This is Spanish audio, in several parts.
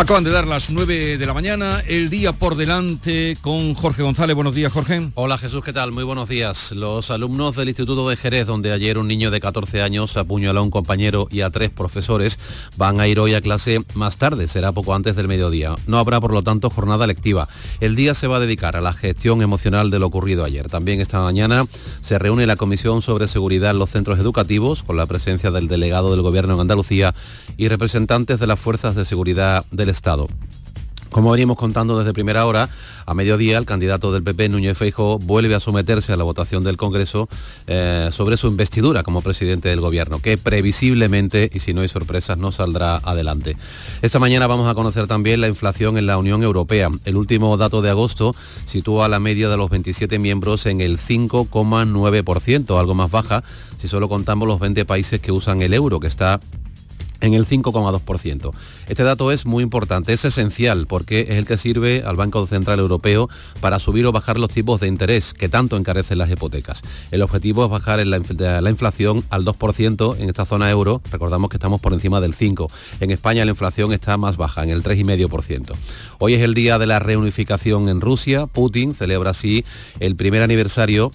Acaban de dar las 9 de la mañana, el día por delante con Jorge González. Buenos días, Jorge. Hola Jesús, ¿qué tal? Muy buenos días. Los alumnos del Instituto de Jerez, donde ayer un niño de 14 años apuñaló a un compañero y a tres profesores, van a ir hoy a clase más tarde, será poco antes del mediodía. No habrá, por lo tanto, jornada lectiva. El día se va a dedicar a la gestión emocional de lo ocurrido ayer. También esta mañana se reúne la Comisión sobre Seguridad en los Centros Educativos, con la presencia del delegado del Gobierno en Andalucía y representantes de las Fuerzas de Seguridad del Estado. Como venimos contando desde primera hora, a mediodía el candidato del PP, Núñez Feijóo, vuelve a someterse a la votación del Congreso eh, sobre su investidura como presidente del Gobierno, que previsiblemente, y si no hay sorpresas, no saldrá adelante. Esta mañana vamos a conocer también la inflación en la Unión Europea. El último dato de agosto sitúa la media de los 27 miembros en el 5,9%, algo más baja si solo contamos los 20 países que usan el euro, que está en el 5,2%. Este dato es muy importante, es esencial porque es el que sirve al Banco Central Europeo para subir o bajar los tipos de interés que tanto encarecen las hipotecas. El objetivo es bajar la, la inflación al 2% en esta zona euro, recordamos que estamos por encima del 5%. En España la inflación está más baja, en el 3,5%. Hoy es el día de la reunificación en Rusia, Putin celebra así el primer aniversario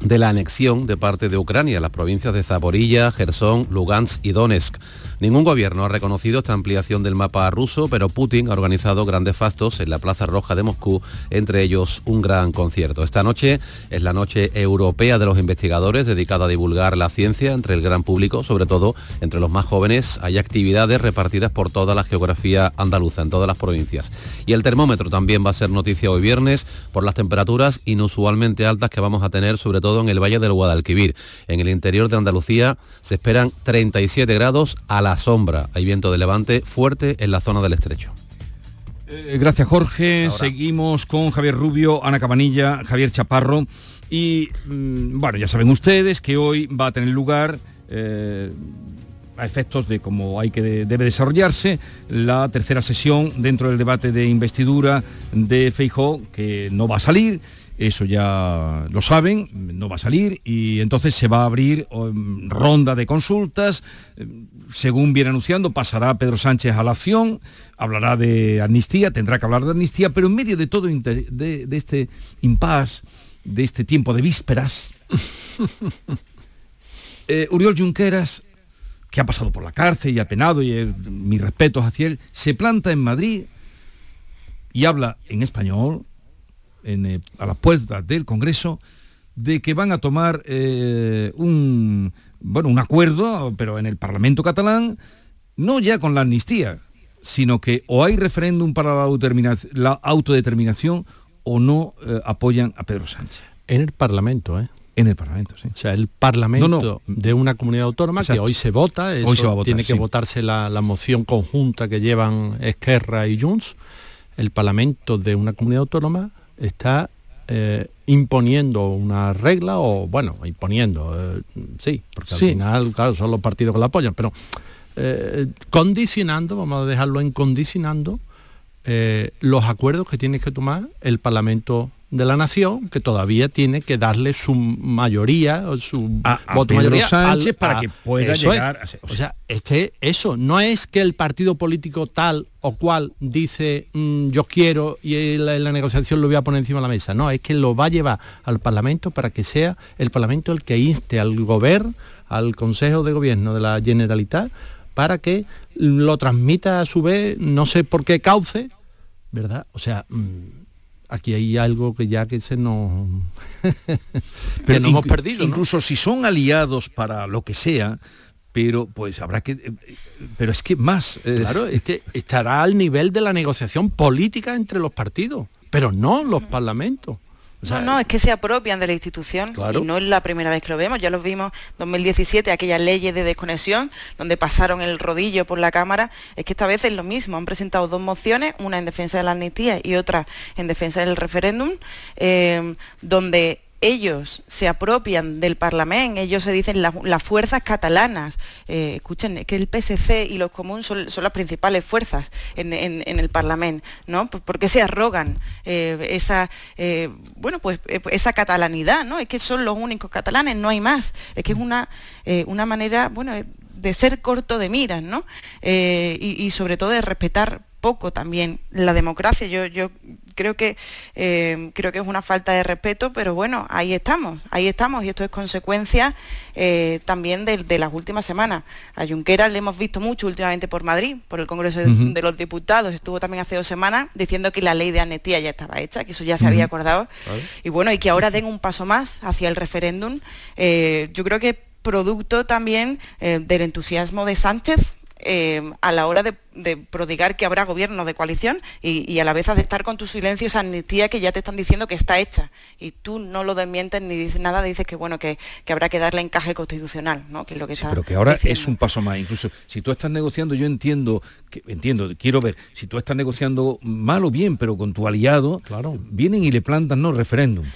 de la anexión de parte de Ucrania, las provincias de Zaporilla, Gerson, Lugansk y Donetsk. Ningún gobierno ha reconocido esta ampliación del mapa ruso, pero Putin ha organizado grandes fastos en la Plaza Roja de Moscú, entre ellos un gran concierto. Esta noche es la noche europea de los investigadores dedicada a divulgar la ciencia entre el gran público, sobre todo entre los más jóvenes. Hay actividades repartidas por toda la geografía andaluza, en todas las provincias. Y el termómetro también va a ser noticia hoy viernes por las temperaturas inusualmente altas que vamos a tener, sobre todo en el Valle del Guadalquivir. En el interior de Andalucía se esperan 37 grados a la sombra. Hay viento de levante fuerte en la zona del estrecho. Eh, gracias Jorge. Seguimos con Javier Rubio, Ana Cabanilla, Javier Chaparro. Y mm, bueno, ya saben ustedes que hoy va a tener lugar eh, a efectos de cómo hay que debe desarrollarse la tercera sesión dentro del debate de investidura de Feijó, que no va a salir eso ya lo saben, no va a salir y entonces se va a abrir um, ronda de consultas, según viene anunciando, pasará Pedro Sánchez a la acción, hablará de amnistía, tendrá que hablar de amnistía, pero en medio de todo de, este impasse, de este tiempo de vísperas, eh, Uriol Junqueras, que ha pasado por la cárcel y ha penado, y eh, mis respetos hacia él, se planta en Madrid y habla en español, eh, a las puertas del Congreso de que van a tomar eh, un, bueno, un acuerdo, pero en el Parlamento catalán, no ya con la amnistía, sino que o hay referéndum para la, autodeterminación o no eh, apoyan a Pedro Sánchez. En el Parlamento, ¿eh? En el Parlamento, sí. O sea, el Parlamento de una comunidad autónoma que hoy se vota, hoy se va a votar, tiene que votarse la, la, moción conjunta que llevan Esquerra y Junts, el Parlamento de una comunidad autónoma está eh, imponiendo una regla o, bueno, imponiendo, eh, sí, porque al final, claro, son los partidos que la apoyan, pero eh, condicionando, vamos a dejarlo en condicionando, los acuerdos que tiene que tomar el Parlamento de la nación que todavía tiene que darle su mayoría o su voto mayoría Sánchez para que pueda llegar a ser, o sea es que eso no es que el partido político tal o cual dice mm, yo quiero y la, la, negociación lo voy a poner encima de la mesa no es que lo va a llevar al parlamento para que sea el parlamento el que inste al gobierno al consejo de gobierno de la generalitat para que lo transmita a su vez no sé por qué cauce verdad o sea mm, aquí hay algo que ya que se nos pero no hemos perdido incluso si son aliados para lo que sea pero pues habrá que pero es que más eh, claro es que estará al nivel de la negociación política entre los partidos pero no los parlamentos no, no, es que se apropian de la institución y no es la primera vez que lo vemos, ya lo vimos en 2017, aquellas leyes de desconexión donde pasaron el rodillo por la Cámara, es que esta vez es lo mismo, han presentado dos mociones, una en defensa de la amnistía y otra en defensa del referéndum, eh, donde ellos se apropian del Parlamento, ellos se dicen las fuerzas catalanas. Eh, escuchen, que el PSC y los comunes son, las principales fuerzas en, el Parlamento, ¿no? ¿Por qué se arrogan eh, esa, eh, bueno, pues esa catalanidad, ¿no? Es que son los únicos catalanes, no hay más. Es que es una, una manera, bueno, de ser corto de miras, ¿no? y sobre todo de respetar poco también la democracia. Yo, yo creo que eh, creo que es una falta de respeto, pero bueno, ahí estamos, ahí estamos, y esto es consecuencia eh, también de, las últimas semanas. A Junqueras le hemos visto mucho últimamente por Madrid, por el Congreso de, los Diputados, estuvo también hace dos semanas diciendo que la ley de amnistía ya estaba hecha, que eso ya se había acordado, y bueno, y que ahora den un paso más hacia el referéndum. Eh, yo creo que producto también del entusiasmo de Sánchez eh, a la hora de, prodigar que habrá gobierno de coalición y, a la vez de estar con tu silencio esa amnistía que ya te están diciendo que está hecha y tú no lo desmientes ni dices nada, dices que bueno que, habrá que darle encaje constitucional, ¿no? Que es lo que pero que ahora es un paso más. Incluso si tú estás negociando, yo entiendo, que, entiendo, quiero ver, si tú estás negociando mal o bien, pero con tu aliado, claro. vienen y le plantan no referéndum.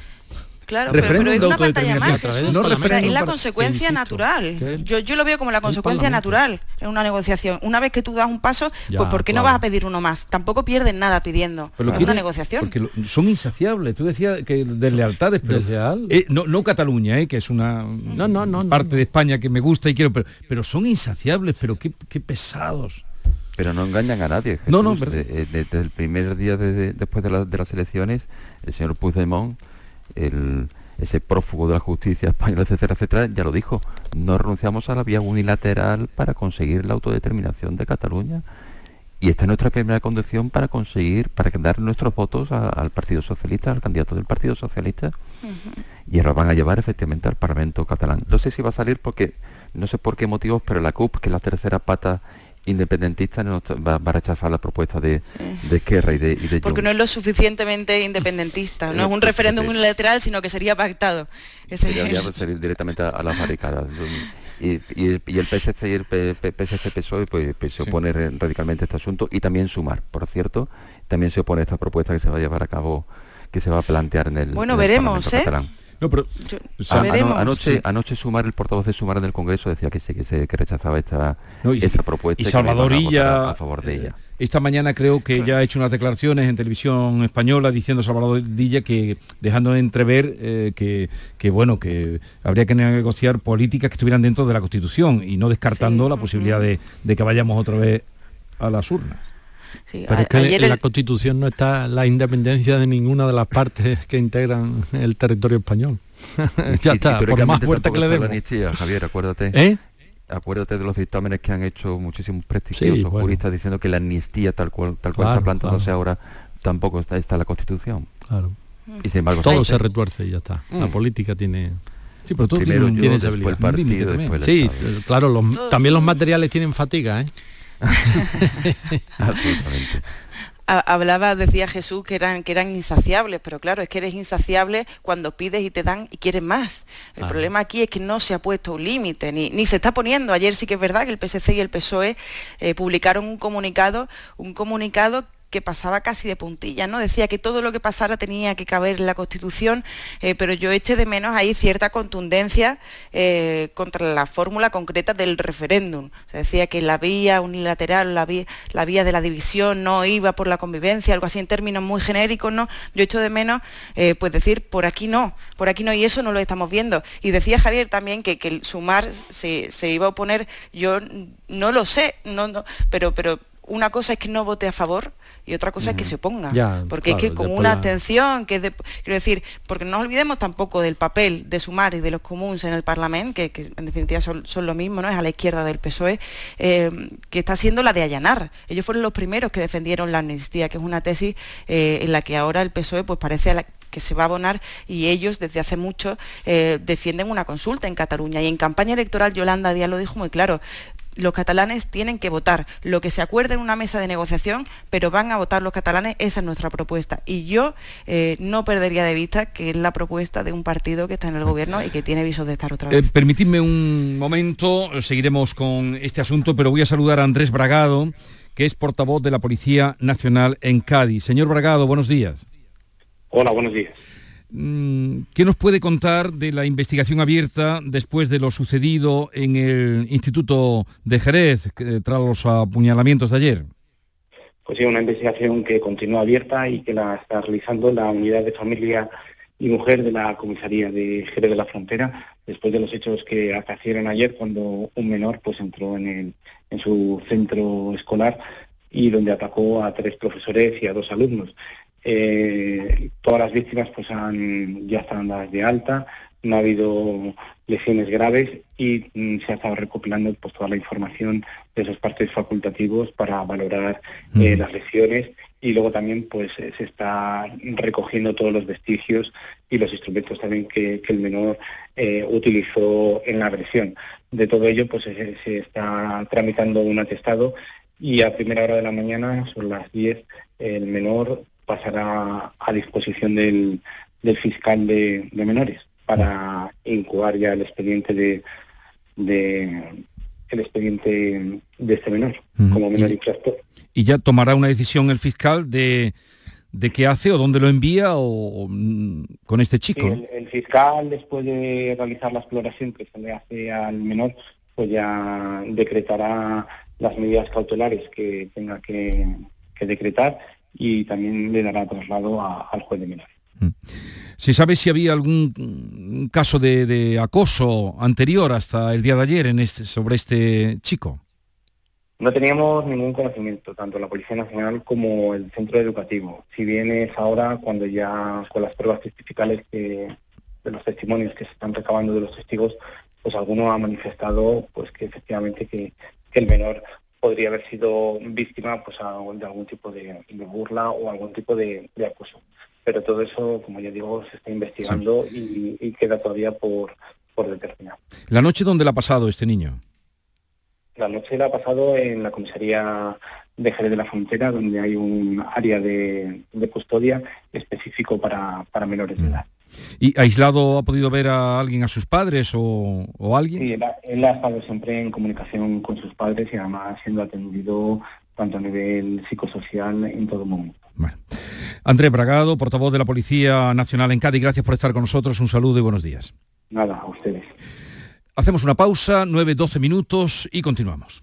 Claro, pero, es una pantalla más, es la consecuencia natural. Yo, yo lo veo como la consecuencia natural en una negociación. Una vez que tú das un paso, pues ¿por qué no vas a pedir uno más? Tampoco pierden nada pidiendo pero una negociación. Porque son insaciables. Tú decías que deslealtades, pero eh, no, no Cataluña, eh, que es una parte de España que me gusta y quiero, pero, pero son insaciables, pero qué, pesados pero no engañan a nadie. no, no, desde, el primer día después de, de, las elecciones, el señor Puigdemont ese prófugo de la justicia española, etcétera, etcétera, ya lo dijo, no renunciamos a la vía unilateral para conseguir la autodeterminación de Cataluña. Y esta es nuestra primera condición para conseguir, para dar nuestros votos al Partido Socialista, al candidato del Partido Socialista. Y ahora van a llevar efectivamente al Parlamento catalán. No sé si va a salir porque, no sé por qué motivos, pero la CUP, que es la tercera pata independentista no va, a rechazar la propuesta de, de Esquerra y de, y Porque no es lo suficientemente independentista, no es un referéndum unilateral, sino que sería pactado. Sería directamente a, las barricadas. Y, y, el PSC y el PSC PSOE pues, pues se opone radicalmente a este asunto y también Sumar, por cierto, también se opone a esta propuesta que se va a llevar a cabo, que se va a plantear en el Bueno, veremos, ¿eh? No, pero anoche, anoche Sumar, el portavoz de Sumar en el Congreso decía que sí, que, se, que rechazaba esta, esa propuesta. Y Salvadorilla, a, favor de ella. Eh, esta mañana creo que ya ha hecho unas declaraciones en televisión española diciendo Salvadorilla que dejando de entrever eh, que, que, bueno que habría que negociar políticas que estuvieran dentro de la Constitución y no descartando la posibilidad de, de que vayamos otra vez a las urnas. Pero es que en la Constitución no está la independencia de ninguna de las partes que integran el territorio español. ya está, por más fuerte que le demos. Javier, acuérdate. ¿Eh? Acuérdate de los dictámenes que han hecho muchísimos prestigiosos juristas diciendo que la amnistía tal cual tal cual está plantándose ahora tampoco está, está en la Constitución. Claro. Y sin embargo todo se retuerce y ya está. La mm. política tiene Sí, pero todo tiene, tiene esa habilidad. sí, claro, también los materiales tienen fatiga, ¿eh? Hablaba, decía Jesús, que eran, que eran insaciables, pero claro, es que eres insaciable cuando pides y te dan y quieres más. El problema aquí es que no se ha puesto un límite, ni, ni, se está poniendo. Ayer sí que es verdad que el PSC y el PSOE eh, publicaron un comunicado, un comunicado que pasaba casi de puntilla, ¿no? Decía que todo lo que pasara tenía que caber en la Constitución, eh, pero yo eché de menos ahí cierta contundencia eh, contra la fórmula concreta del referéndum. Se decía que la vía unilateral, la vía, de la división no iba por la convivencia, algo así en términos muy genéricos, ¿no? Yo echo de menos, eh, pues decir, por aquí no, por aquí no, y eso no lo estamos viendo. Y decía Javier también que, el sumar se, iba a oponer, yo no lo sé, no, pero, pero una cosa es que no vote a favor y otra cosa es que se oponga. porque es que con una atención, que quiero decir, porque no olvidemos tampoco del papel de Sumar y de los comunes en el Parlamento, que, en definitiva son, lo mismo, ¿no? Es a la izquierda del PSOE, eh, que está siendo la de allanar. Ellos fueron los primeros que defendieron la amnistía, que es una tesis eh, en la que ahora el PSOE pues parece que se va a abonar y ellos desde hace mucho eh, defienden una consulta en Cataluña. Y en campaña electoral Yolanda Díaz lo dijo muy claro, los catalanes tienen que votar lo que se acuerde en una mesa de negociación, pero van a votar los catalanes, esa es nuestra propuesta. Y yo eh, no perdería de vista que es la propuesta de un partido que está en el gobierno y que tiene visos de estar otra vez. Eh, permitidme un momento, seguiremos con este asunto, pero voy a saludar a Andrés Bragado, que es portavoz de la Policía Nacional en Cádiz. Señor Bragado, buenos días. Hola, buenos días. Mm, ¿Qué nos puede contar de la investigación abierta después de lo sucedido en el Instituto de Jerez tras los apuñalamientos de ayer? Pues sí, una investigación que continúa abierta y que la está realizando la Unidad de Familia y Mujer de la Comisaría de Jerez de la Frontera, después de los hechos que acaecieron ayer cuando un menor pues entró en, en su centro escolar y donde atacó a tres profesores y a dos alumnos. Eh, todas las víctimas pues han, ya están dadas de alta, no ha habido lesiones graves y mm, se ha estado recopilando pues toda la información de esos partes facultativos para valorar eh, las lesiones y luego también pues eh, se está recogiendo todos los vestigios y los instrumentos también que, el menor eh, utilizó en la agresión. De todo ello pues se, se, está tramitando un atestado y a primera hora de la mañana, son las 10, el menor pasará a disposición del, del fiscal de, menores para incubar ya el expediente de, de el expediente de este menor como menor infractor y ya tomará una decisión el fiscal de, de qué hace o dónde lo envía o, mm, con este chico. el, fiscal, después de realizar la exploración que se le hace al menor, pues ya decretará las medidas cautelares que tenga que, decretar y también le dará traslado al juez de menores. Mm. ¿Se sabe si había algún caso de, de, acoso anterior hasta el día de ayer en este, sobre este chico? No teníamos ningún conocimiento, tanto la Policía Nacional como el centro educativo. Si bien es ahora cuando ya con las pruebas testificales de los testimonios que se están recabando de los testigos, pues alguno ha manifestado pues que efectivamente que, el menor podría haber sido víctima pues de algún tipo de, burla o algún tipo de, acoso. Pero todo eso, como ya digo, se está investigando y, queda todavía por, por determinar. ¿La noche dónde la ha pasado este niño? La noche la ha pasado en la comisaría de Jerez de la Frontera, donde hay un área de, custodia específico para, menores de mm. edad. ¿Y aislado ha podido ver a alguien, a sus padres o, alguien? Sí, él ha, estado siempre en comunicación con sus padres y además siendo atendido tanto a nivel psicosocial en todo momento. Bueno. Andrés Bragado, portavoz de la Policía Nacional en Cádiz, gracias por estar con nosotros. Un saludo y buenos días. Nada, a ustedes. Hacemos una pausa, 9-12 minutos y continuamos.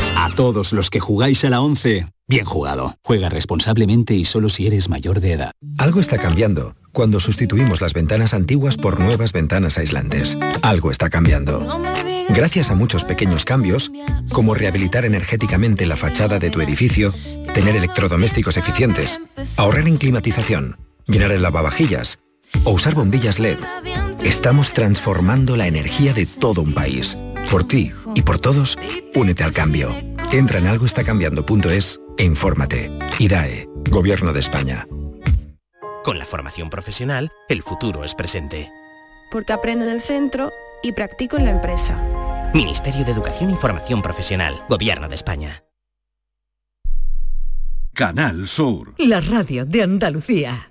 A todos los que jugáis a la 11, bien jugado. Juega responsablemente y solo si eres mayor de edad. Algo está cambiando cuando sustituimos las ventanas antiguas por nuevas ventanas aislantes. Algo está cambiando. Gracias a muchos pequeños cambios, como rehabilitar energéticamente la fachada de tu edificio, tener electrodomésticos eficientes, ahorrar en climatización, llenar el lavavajillas o usar bombillas LED, estamos transformando la energía de todo un país. Por ti y por todos, únete al cambio. Entra en algoestacambiando.es e infórmate. IDAE, Gobierno de España. Con la formación profesional, el futuro es presente. Porque aprendo en el centro y practico en la empresa. Ministerio de Educación y Formación Profesional, Gobierno de España. Canal Sur. La radio de Andalucía.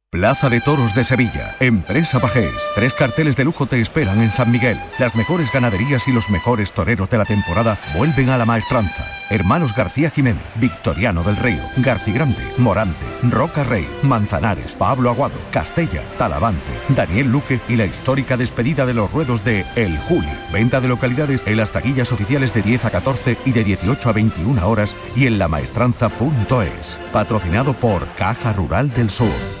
Plaza de Toros de Sevilla. Empresa Pajés. Tres carteles de lujo te esperan en San Miguel. Las mejores ganaderías y los mejores toreros de la temporada vuelven a la maestranza. Hermanos García Jiménez, Victoriano del Río, Grande, Morante, Roca Rey, Manzanares, Pablo Aguado, Castella, Talavante, Daniel Luque y la histórica despedida de los ruedos de El Juli. Venta de localidades en las taquillas oficiales de 10 a 14 y de 18 a 21 horas y en lamaestranza.es. Patrocinado por Caja Rural del Sur.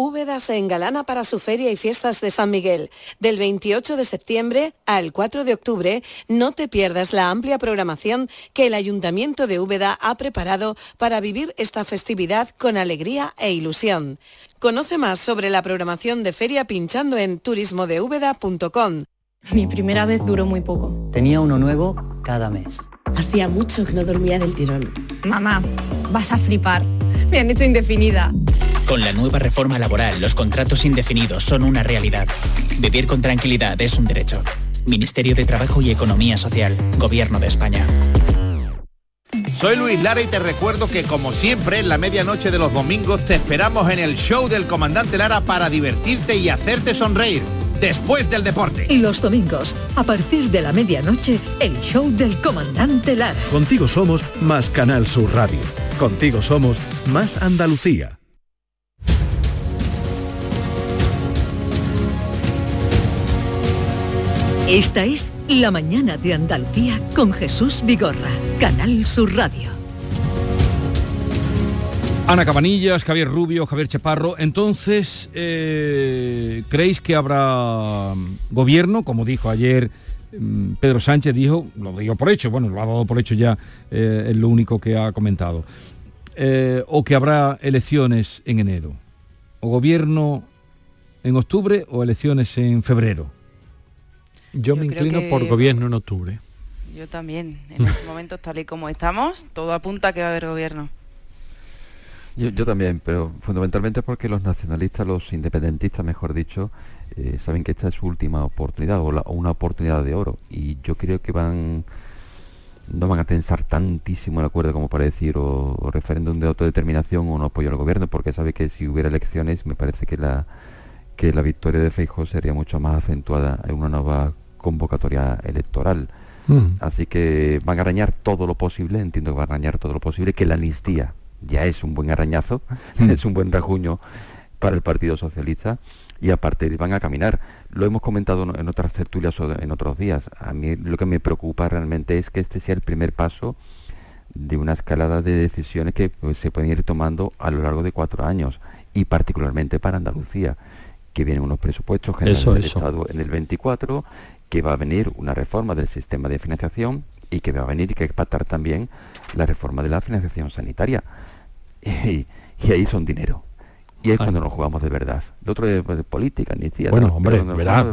Úbeda se engalana para su feria y fiestas de San Miguel. Del 28 de septiembre al 4 de octubre, no te pierdas la amplia programación que el Ayuntamiento de Úbeda ha preparado para vivir esta festividad con alegría e ilusión. Conoce más sobre la programación de feria pinchando en turismodeúbeda.com. Mi primera vez duró muy poco. Tenía uno nuevo cada mes. Hacía mucho que no dormía del tirón. Mamá, vas a flipar. Me han hecho indefinida. Con la nueva reforma laboral, los contratos indefinidos son una realidad. Vivir con tranquilidad es un derecho. Ministerio de Trabajo y Economía Social, Gobierno de España. Soy Luis Lara y te recuerdo que como siempre en la medianoche de los domingos te esperamos en el show del comandante Lara para divertirte y hacerte sonreír después del deporte. Y los domingos, a partir de la medianoche, el show del comandante Lara. Contigo somos más Canal Sur Radio. Contigo somos más Andalucía. Esta es La Mañana de Andalucía con Jesús Vigorra, Canal Sur Radio. Ana Cabanillas, Javier Rubio, Javier Chaparro. Entonces, eh, ¿creéis que habrá gobierno? Como dijo ayer mm, Pedro Sánchez, dijo, lo digo por hecho, bueno, lo ha dado por hecho ya, eh, es lo único que ha comentado. Eh, o que habrá elecciones en enero. O gobierno en octubre o elecciones en febrero. Yo, me inclino por gobierno en octubre. Yo también. En estos momentos, tal y como estamos, todo apunta a que va a haber gobierno. Yo, también, pero fundamentalmente porque los nacionalistas, los independentistas, mejor dicho, eh, saben que esta es su última oportunidad o, una oportunidad de oro. Y yo creo que van no van a tensar tantísimo el acuerdo como para decir o, referéndum de autodeterminación o no apoyo al gobierno, porque sabe que si hubiera elecciones me parece que la que la victoria de Feijóo sería mucho más acentuada en una nueva convocatoria electoral. Mm. Así que van a arañar todo lo posible, entiendo que van a arañar todo lo posible, que la amnistía ya es un buen arañazo, mm. es un buen rajuño para el Partido Socialista y aparte van a caminar. Lo hemos comentado en otras tertulias o en otros días. A mí lo que me preocupa realmente es que este sea el primer paso de una escalada de decisiones que pues, se pueden ir tomando a lo largo de cuatro años y particularmente para Andalucía que vienen unos presupuestos generales del Estado en el 24, que va a venir una reforma del sistema de financiación y que va a venir y que pactar también la reforma de la financiación sanitaria. Y, ahí son dinero. Y es cuando nos jugamos de verdad. Lo otro es de política, ni siquiera. Bueno, hombre, verá,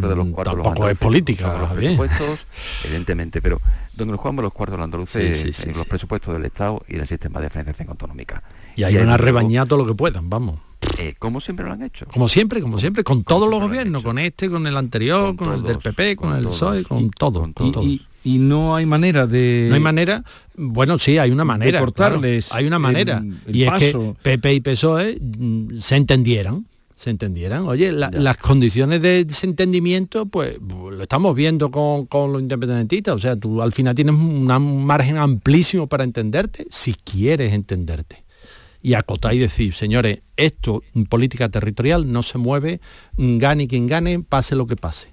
tampoco es política. Los presupuestos, evidentemente, pero donde nos jugamos los cuartos de los andaluces en los presupuestos del Estado y el sistema de financiación autonómica. Y hay una rebañar todo lo que puedan, vamos. Eh, como siempre lo han hecho. Como siempre, como siempre, con todos los gobiernos, con este, con el anterior, con, el del PP, con, el PSOE, con todo. y, no hay manera de... No hay manera, bueno, sí, hay una manera. cortarles. hay una manera. y es que PP y PSOE mm, se entendieran se entendieran. Oye, las condiciones de desentendimiento, pues lo estamos viendo con, con, los independentistas. O sea, tú al final tienes un margen amplísimo para entenderte, si quieres entenderte y acotar y decir, señores, esto política territorial no se mueve, gane quien gane, pase lo que pase.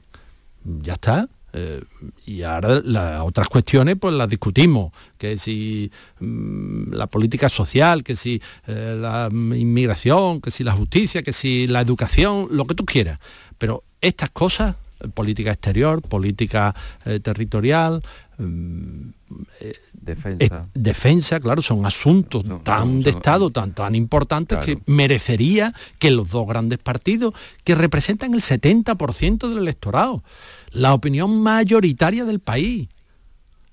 Ya está. Eh, y ahora las otras cuestiones pues las discutimos, que si mm, la política social, que si eh, la inmigración, que si la justicia, que si la educación, lo que tú quieras. Pero estas cosas, política exterior, política eh, territorial, mm, defensa. defensa, claro, son asuntos tan de Estado, tan, tan importantes que merecería que los dos grandes partidos, que representan el 70% del electorado, la opinión mayoritaria del país,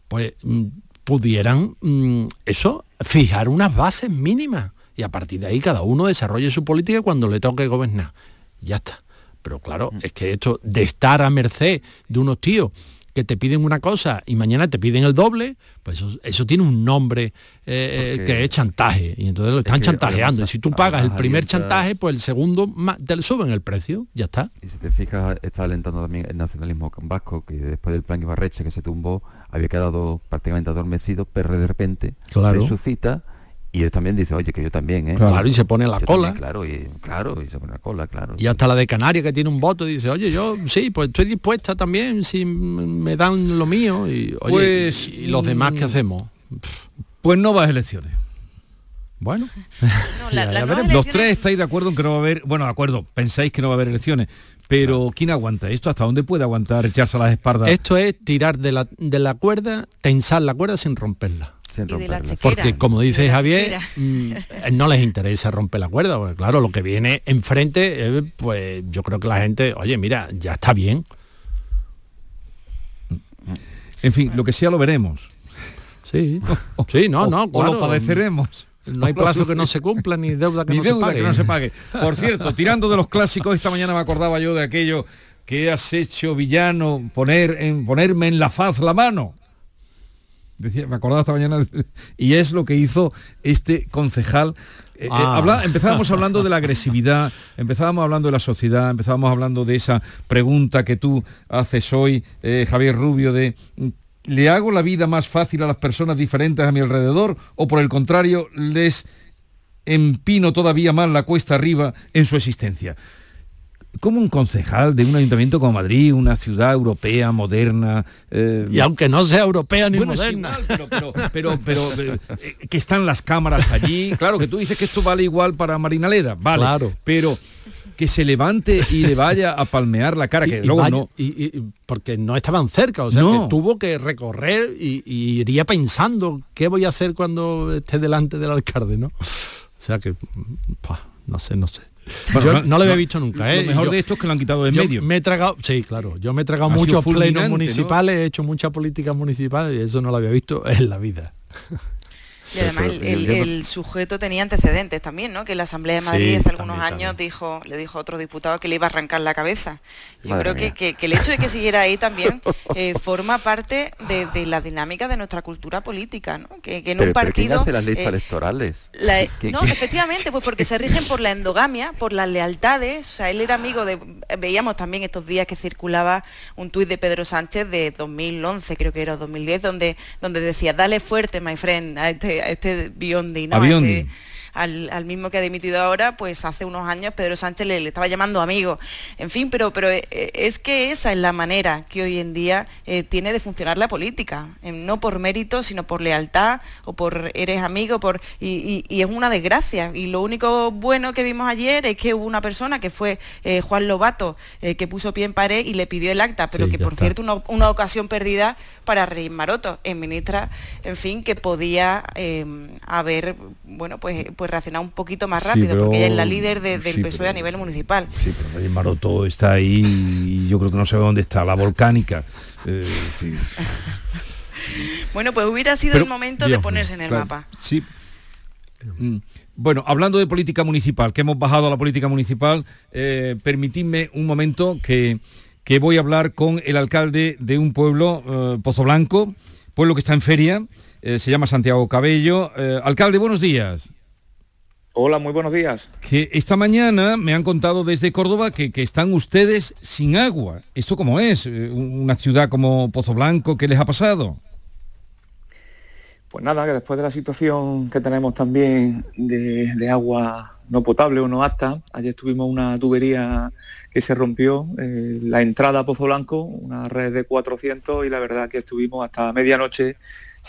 pues mm, pudieran mm, eso, fijar unas bases mínimas y a partir de ahí cada uno desarrolle su política cuando le toque gobernar. Ya está. Pero claro, es que esto de estar a merced de unos tíos que te piden una cosa y mañana te piden el doble, pues eso, tiene un nombre eh, que es chantaje. Y entonces lo están chantajeando. Y si tú pagas el primer chantaje, pues el segundo te le suben el precio, ya está. Y si te fijas, está alentando también el nacionalismo vasco, que después del plan Ibarreche que se tumbó, había quedado prácticamente adormecido, pero de repente claro. resucita y él también dice, oye, que yo también, ¿eh? Claro, y se pone la cola. claro, y, claro, y se pone la cola, claro. Y hasta la de Canarias que tiene un voto dice, oye, yo sí, pues estoy dispuesta también si me dan lo mío. Y, oye, pues, y, los demás qué mm, hacemos? Pues no vas a elecciones. Bueno, los tres estáis de acuerdo en que no va a haber, bueno, de acuerdo, pensáis que no va a haber elecciones, pero ¿quién aguanta esto? ¿Hasta dónde puede aguantar echarse a las espaldas? Esto es tirar de la, de la cuerda, tensar la cuerda sin romperla. Porque como dice Javier, mm, no les interesa romper la cuerda, porque claro, lo que viene enfrente, pues yo creo que la gente, oye, mira, ya está bien. En fin, lo que sea lo veremos. Sí, sí, no, no, o, lo padeceremos. No hay plazo que no se cumpla ni deuda que, no, se pague. que no se pague. Por cierto, tirando de los clásicos, esta mañana me acordaba yo de aquello que has hecho villano poner en ponerme en la faz la mano me acordaba esta mañana, y es lo que hizo este concejal. Eh, eh, ah. empezábamos hablando de la agresividad, empezábamos hablando de la sociedad, empezábamos hablando de esa pregunta que tú haces hoy, eh, Javier Rubio, de ¿le hago la vida más fácil a las personas diferentes a mi alrededor o por el contrario les empino todavía más la cuesta arriba en su existencia? Como un concejal de un ayuntamiento como Madrid, una ciudad europea, moderna... Eh, y aunque no sea europea ni moderna. pero, pero, eh, que están las cámaras allí. Claro, que tú dices que esto vale igual para Marina Leda, vale. Claro. Pero que se levante y le vaya a palmear la cara, que luego no. Y, porque no estaban cerca, o sea, que tuvo que recorrer y, iría pensando qué voy a hacer cuando esté delante del alcalde, ¿no? O sea que, no sé, no sé yo no, lo había visto nunca. ¿eh? Lo mejor de esto es que lo han quitado de medio. Me he tragado, sí, claro. Yo me he tragado muchos plenos municipales, he hecho mucha política municipal y eso no lo había visto en la vida. Y además el, sujeto tenía antecedentes también, ¿no? Que la Asamblea de Madrid hace algunos años dijo, le dijo a otro diputado que le iba a arrancar la cabeza. Yo creo que, el hecho de que siguiera ahí también eh, forma parte de, la dinámica de nuestra cultura política, ¿no? Que, en un partido. hace las leyes eh, electorales? no, efectivamente, pues porque se rigen por la endogamia, por las lealtades. O sea, él era amigo de. Veíamos también estos días que circulaba un tuit de Pedro Sánchez de 2011, creo que era 2010, donde, donde decía, dale fuerte, my friend, a este este Biondi, ¿no? Este, al, mismo que ha dimitido ahora, pues hace unos años Pedro Sánchez le, estaba llamando amigo. En fin, pero, pero eh, es que esa es la manera que hoy en día eh, tiene de funcionar la política, eh, no por mérito, sino por lealtad o por eres amigo, por y, es una desgracia. Y lo único bueno que vimos ayer es que hubo una persona que fue Juan Lobato, que puso pie en pared y le pidió el acta, pero que por cierto una, una, ocasión perdida para Rey Maroto, en ministra, en fin, que podía haber, bueno, pues pues reaccionar un poquito más rápido, porque ella es la líder del PSOE a nivel municipal. Sí, pero el Maroto está ahí y yo creo que no sé dónde está, la volcánica. Eh, bueno, pues hubiera sido el momento de ponerse en el mapa. Sí. Mm. Bueno, hablando de política municipal, que hemos bajado a la política municipal, eh, permitidme un momento que, que, voy a hablar con el alcalde de un pueblo, eh, Pozo Blanco, pueblo que está en feria, se llama Santiago Cabello. alcalde, buenos días. Hola, muy buenos días. Que esta mañana me han contado desde Córdoba que, están ustedes sin agua. ¿Esto cómo es? Eh, ¿Una ciudad como Pozo Blanco? ¿Qué les ha pasado? Pues nada, que después de la situación que tenemos también de, agua no potable o no apta, ayer tuvimos una tubería que se rompió, eh, la entrada a Pozo Blanco, una red de 400 y la verdad que estuvimos hasta medianoche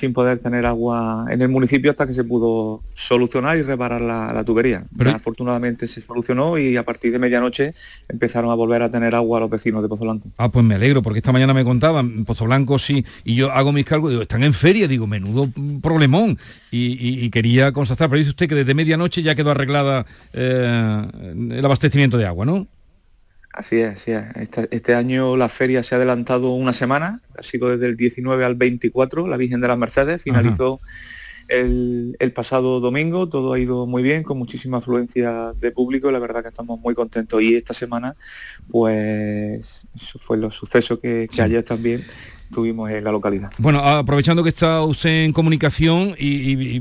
sin poder tener agua en el municipio hasta que se pudo solucionar y reparar la, tubería. afortunadamente se solucionó y a partir de medianoche empezaron a volver a tener agua los vecinos de Pozo Blanco. Ah, pues me alegro, porque esta mañana me contaban, Pozo Blanco sí, y yo hago mis cálculos, digo, están en feria, digo, menudo problemón, y, quería constatar, pero dice usted que desde medianoche ya quedó arreglada eh, el abastecimiento de agua, ¿no? Así es, así es. Este, año la feria se ha adelantado una semana, ha sido desde el 19 al 24, la Virgen de las Mercedes, finalizó el, pasado domingo, todo ha ido muy bien, con muchísima afluencia de público, la verdad que estamos muy contentos. Y esta semana, pues eso fue los sucesos que, ayer también estuvimos en la localidad. Bueno, aprovechando que está usted en comunicación y,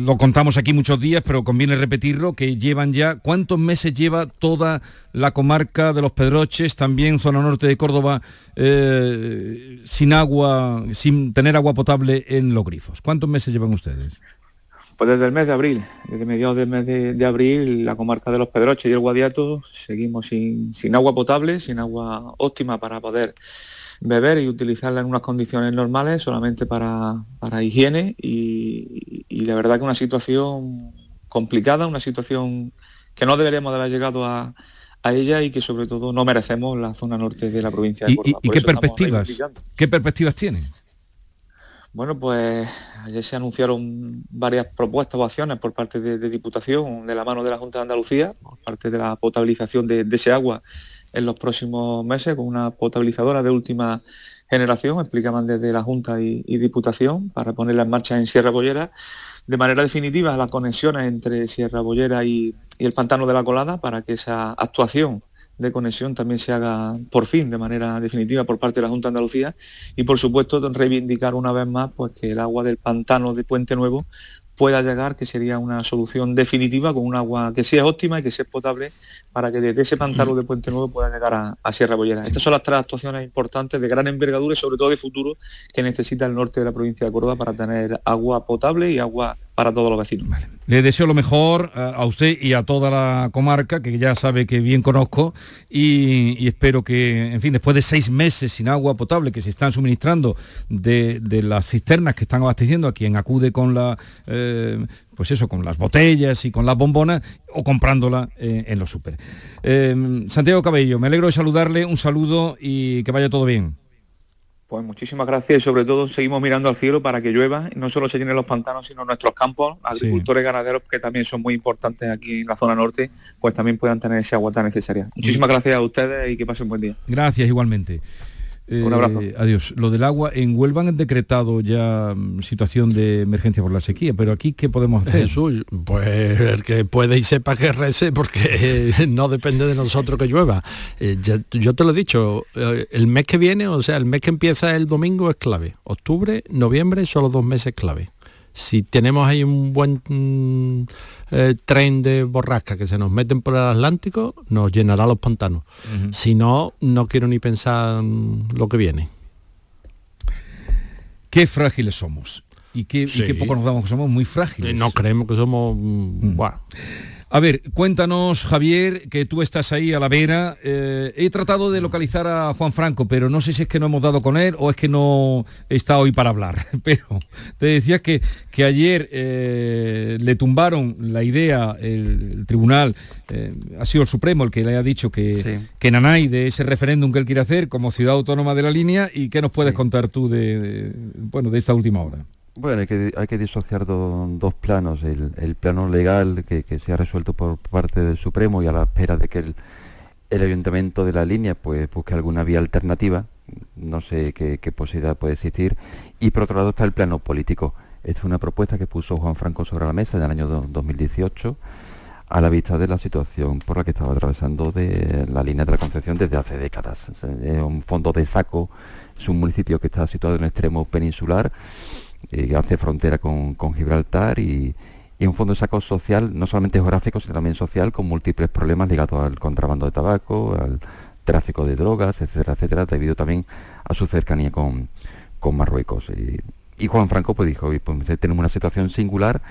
lo contamos aquí muchos días, pero conviene repetirlo, que llevan ya, ¿cuántos meses lleva toda la comarca de los Pedroches, también zona norte de Córdoba, eh, sin agua, sin tener agua potable en los grifos? ¿Cuántos meses llevan ustedes? Pues desde el mes de abril, desde mediados del mes de, abril, la comarca de los Pedroches y el Guadiato seguimos sin, agua potable, sin agua óptima para poder beber y utilizarla en unas condiciones normales, solamente para, higiene y, la verdad que una situación complicada, una situación que no deberíamos de haber llegado a, ella y que sobre todo no merecemos la zona norte de la provincia de Córdoba. ¿Y, qué perspectivas? ¿Qué perspectivas tiene? Bueno, pues ayer se anunciaron varias propuestas o acciones por parte de, Diputación, de la mano de la Junta de Andalucía, por parte de la potabilización de, ese agua en los próximos meses, con una potabilizadora de última generación, explicaban desde la Junta y, Diputación, para ponerla en marcha en Sierra Bollera. De manera definitiva, las conexiones entre Sierra Bollera y el Pantano de la Colada, para que esa actuación de conexión también se haga por fin de manera definitiva por parte de la Junta Andalucía y por supuesto reivindicar una vez más pues que el agua del pantano de Puente Nuevo pueda llegar, que sería una solución definitiva con un agua que sea óptima y que sea potable para que desde ese pantano de Puente Nuevo pueda llegar a, Sierra Bollera. Estas son las tres actuaciones importantes de gran envergadura y sobre todo de futuro que necesita el norte de la provincia de Córdoba para tener agua potable y agua para todos los vecinos. Le deseo lo mejor a usted y a toda la comarca, que ya sabe que bien conozco, y, espero que, en fin, después de seis meses sin agua potable que se están suministrando de, las cisternas que están abasteciendo a quien acude con la... Eh, pues eso, con las botellas y con las bombonas o comprándola eh, en los súper. Eh, Santiago Cabello, me alegro de saludarle, un saludo y que vaya todo bien. Pues muchísimas gracias y sobre todo seguimos mirando al cielo para que llueva y no solo se llenen los pantanos, sino nuestros campos, agricultores y ganaderos que también son muy importantes aquí en la zona norte, pues también puedan tener esa agua tan necesaria. Muchísimas gracias a ustedes y que pasen un buen día. Gracias igualmente. Un abrazo. Eh, adiós. Lo del agua, en Huelva han decretado ya mm, situación de emergencia por la sequía, pero aquí, ¿qué podemos hacer? Jesús, pues el que puede y sepa que rece, porque no depende de nosotros que llueva. Eh, yo te lo he dicho, eh, el mes que viene, o sea, el mes que empieza el domingo es clave. Octubre, noviembre son los dos meses clave si tenemos ahí un buen mm, eh, tren de borrasca que se nos meten por el Atlántico, nos llenará los pantanos. Si no, no quiero ni pensar lo que viene. Qué frágiles somos. Y qué, poco nos damos que somos muy frágiles. Eh, no creemos que somos... Mm, a ver, cuéntanos, Javier, que tú estás ahí a la vera. Eh, he tratado de localizar a Juan Franco, pero no sé si es que no hemos dado con él o es que no está hoy para hablar. Pero te decía que, que ayer eh, le tumbaron la idea, el, tribunal, eh, ha sido el Supremo el que le ha dicho que, que Nanay de ese referéndum que él quiere hacer como ciudad autónoma de la línea y qué nos puedes contar tú de, bueno, de esta última hora. Bueno, hay que, hay que disociar dos planos. El, plano legal que, se ha resuelto por parte del Supremo y a la espera de que el, ayuntamiento de la línea pues busque alguna vía alternativa. No sé qué, posibilidad puede existir. Y por otro lado está el plano político. Esta es una propuesta que puso Juan Franco sobre la mesa en el año 2018 a la vista de la situación por la que estaba atravesando de la línea de la Concepción desde hace décadas. Es un fondo de saco, es un municipio que está situado en el extremo peninsular que hace frontera con, Gibraltar y, un fondo de saco social, no solamente geográfico, sino también social, con múltiples problemas ligados al contrabando de tabaco, al tráfico de drogas, etcétera, etcétera, debido también a su cercanía con, Marruecos. Y, Juan Franco pues dijo, pues tenemos una situación singular,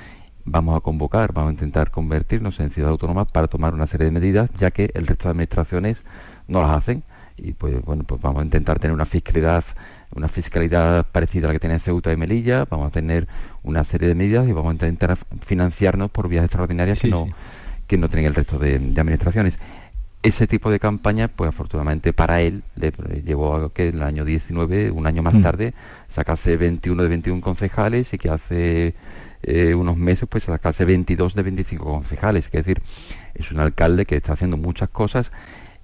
vamos a convocar, vamos a intentar convertirnos en ciudad autónoma para tomar una serie de medidas, ya que el resto de administraciones no las hacen. Y pues bueno, pues vamos a intentar tener una fiscalidad una fiscalidad parecida a la que tiene Ceuta y Melilla, vamos a tener una serie de medidas y vamos a intentar financiarnos por vías extraordinarias que, no, que no tienen el resto de, administraciones. Ese tipo de campaña, pues afortunadamente para él, le llevó a que en el año 19, un año más mm. tarde, sacase 21 de 21 concejales y que hace eh, unos meses pues sacase 22 de 25 concejales. Es decir, es un alcalde que está haciendo muchas cosas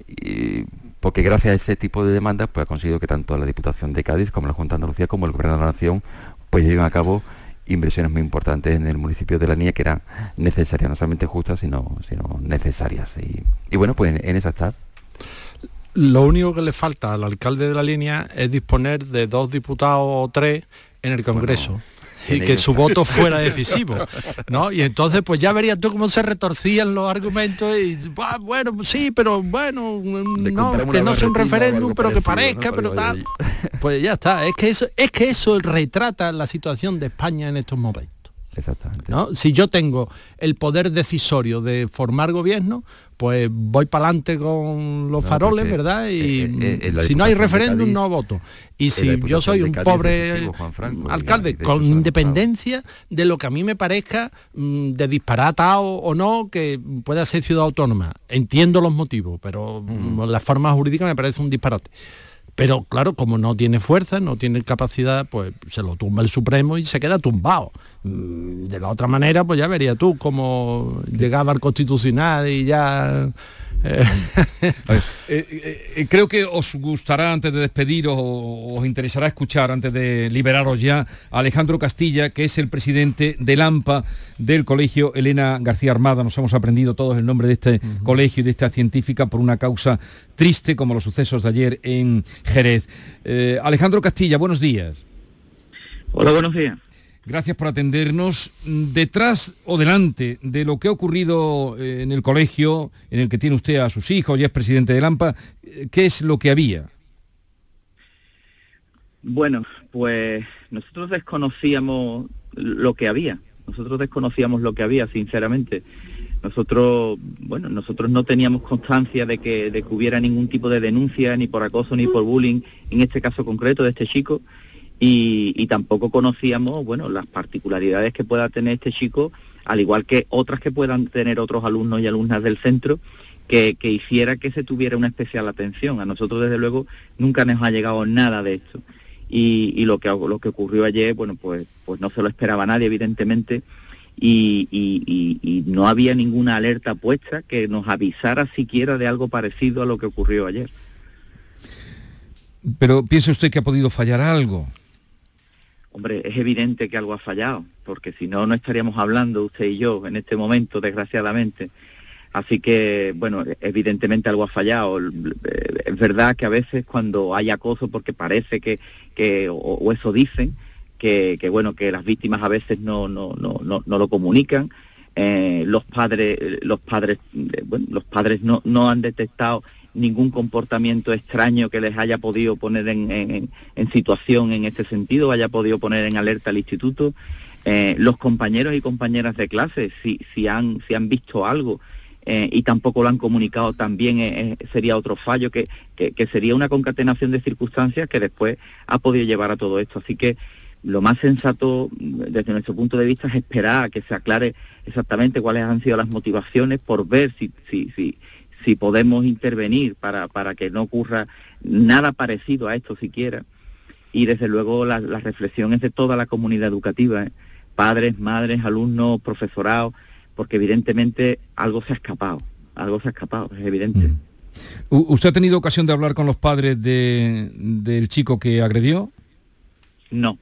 y porque gracias a ese tipo de demandas pues ha conseguido que tanto la Diputación de Cádiz como la Junta de Andalucía como el Gobierno de la Nación pues lleven a cabo inversiones muy importantes en el municipio de La Niña que eran necesarias, no solamente justas, sino, sino necesarias. Y, bueno, pues en, esa está. Lo único que le falta al alcalde de la línea es disponer de dos diputados o tres en el Congreso. Y que su voto fuera decisivo, ¿no? Y entonces pues ya verías tú cómo se retorcían los argumentos y bueno, sí, pero bueno, no, que no sea un referéndum, pero que parezca, pero tal. Pues ya está, es que eso es que eso retrata la situación de España en estos momentos. Exactamente. ¿no? Si yo tengo el poder decisorio de formar gobierno, pues voy para adelante con los faroles, ¿verdad? Y eh, eh, eh, si no hay referéndum, no voto. Y si yo soy un pobre alcalde, con independencia de lo que a mí me parezca mm, de disparata o, no, que pueda ser ciudad autónoma. Entiendo los motivos, pero mm. la forma jurídica me parece un disparate. Pero claro, como no tiene fuerza, no tiene capacidad, pues se lo tumba el Supremo y se queda tumbado. Mm, de la otra manera, pues ya vería tú cómo llegaba al Constitucional y ya creo que os gustará antes de despediros o os interesará escuchar antes de liberaros ya a Alejandro Castilla, que es el presidente del AMPA del Colegio Elena García Armada. Nos hemos aprendido todos el nombre de este colegio y de esta científica por una causa triste como los sucesos de ayer en Jerez. Alejandro Castilla, buenos días. Hola, buenos días. Gracias por atendernos. Detrás o delante de lo que ha ocurrido eh, en el colegio en el que tiene usted a sus hijos y es presidente de AMPA, eh, ¿qué es lo que había? Bueno, pues nosotros desconocíamos lo que había. Nosotros desconocíamos lo que había, sinceramente. Nosotros, bueno, nosotros no teníamos constancia de que hubiera ningún tipo de denuncia, ni por acoso, ni por bullying, en este caso concreto de este chico y, tampoco conocíamos bueno las particularidades que pueda tener este chico al igual que otras que puedan tener otros alumnos y alumnas del centro que, hiciera que se tuviera una especial atención a nosotros desde luego nunca nos ha llegado nada de esto y, lo que lo que ocurrió ayer bueno pues pues no se lo esperaba nadie evidentemente y, y, no había ninguna alerta puesta que nos avisara siquiera de algo parecido a lo que ocurrió ayer. Pero piensa usted que ha podido fallar algo. Hombre, es evidente que algo ha fallado, porque si no, no estaríamos hablando usted y yo en este momento, desgraciadamente. Así que, bueno, evidentemente algo ha fallado. Es verdad que a veces cuando hay acoso, porque parece que, que o, eso dicen, que, bueno, que las víctimas a veces no, no, no, no, lo comunican, eh, los padres, los padres, eh, bueno, los padres no, no han detectado ningún comportamiento extraño que les haya podido poner en, situación en este sentido, haya podido poner en alerta al instituto. Eh, los compañeros y compañeras de clase, si, si, han, si han visto algo eh, y tampoco lo han comunicado, también eh, sería otro fallo, que, que, sería una concatenación de circunstancias que después ha podido llevar a todo esto. Así que lo más sensato desde nuestro punto de vista es esperar a que se aclare exactamente cuáles han sido las motivaciones por ver si, si, si, si podemos intervenir para, para que no ocurra nada parecido a esto siquiera. Y desde luego las la reflexiones de toda la comunidad educativa, ¿eh? padres, madres, alumnos, profesorado, porque evidentemente algo se ha escapado, algo se ha escapado, es evidente. Mm. ¿Usted ha tenido ocasión de hablar con los padres de, del chico que agredió? No,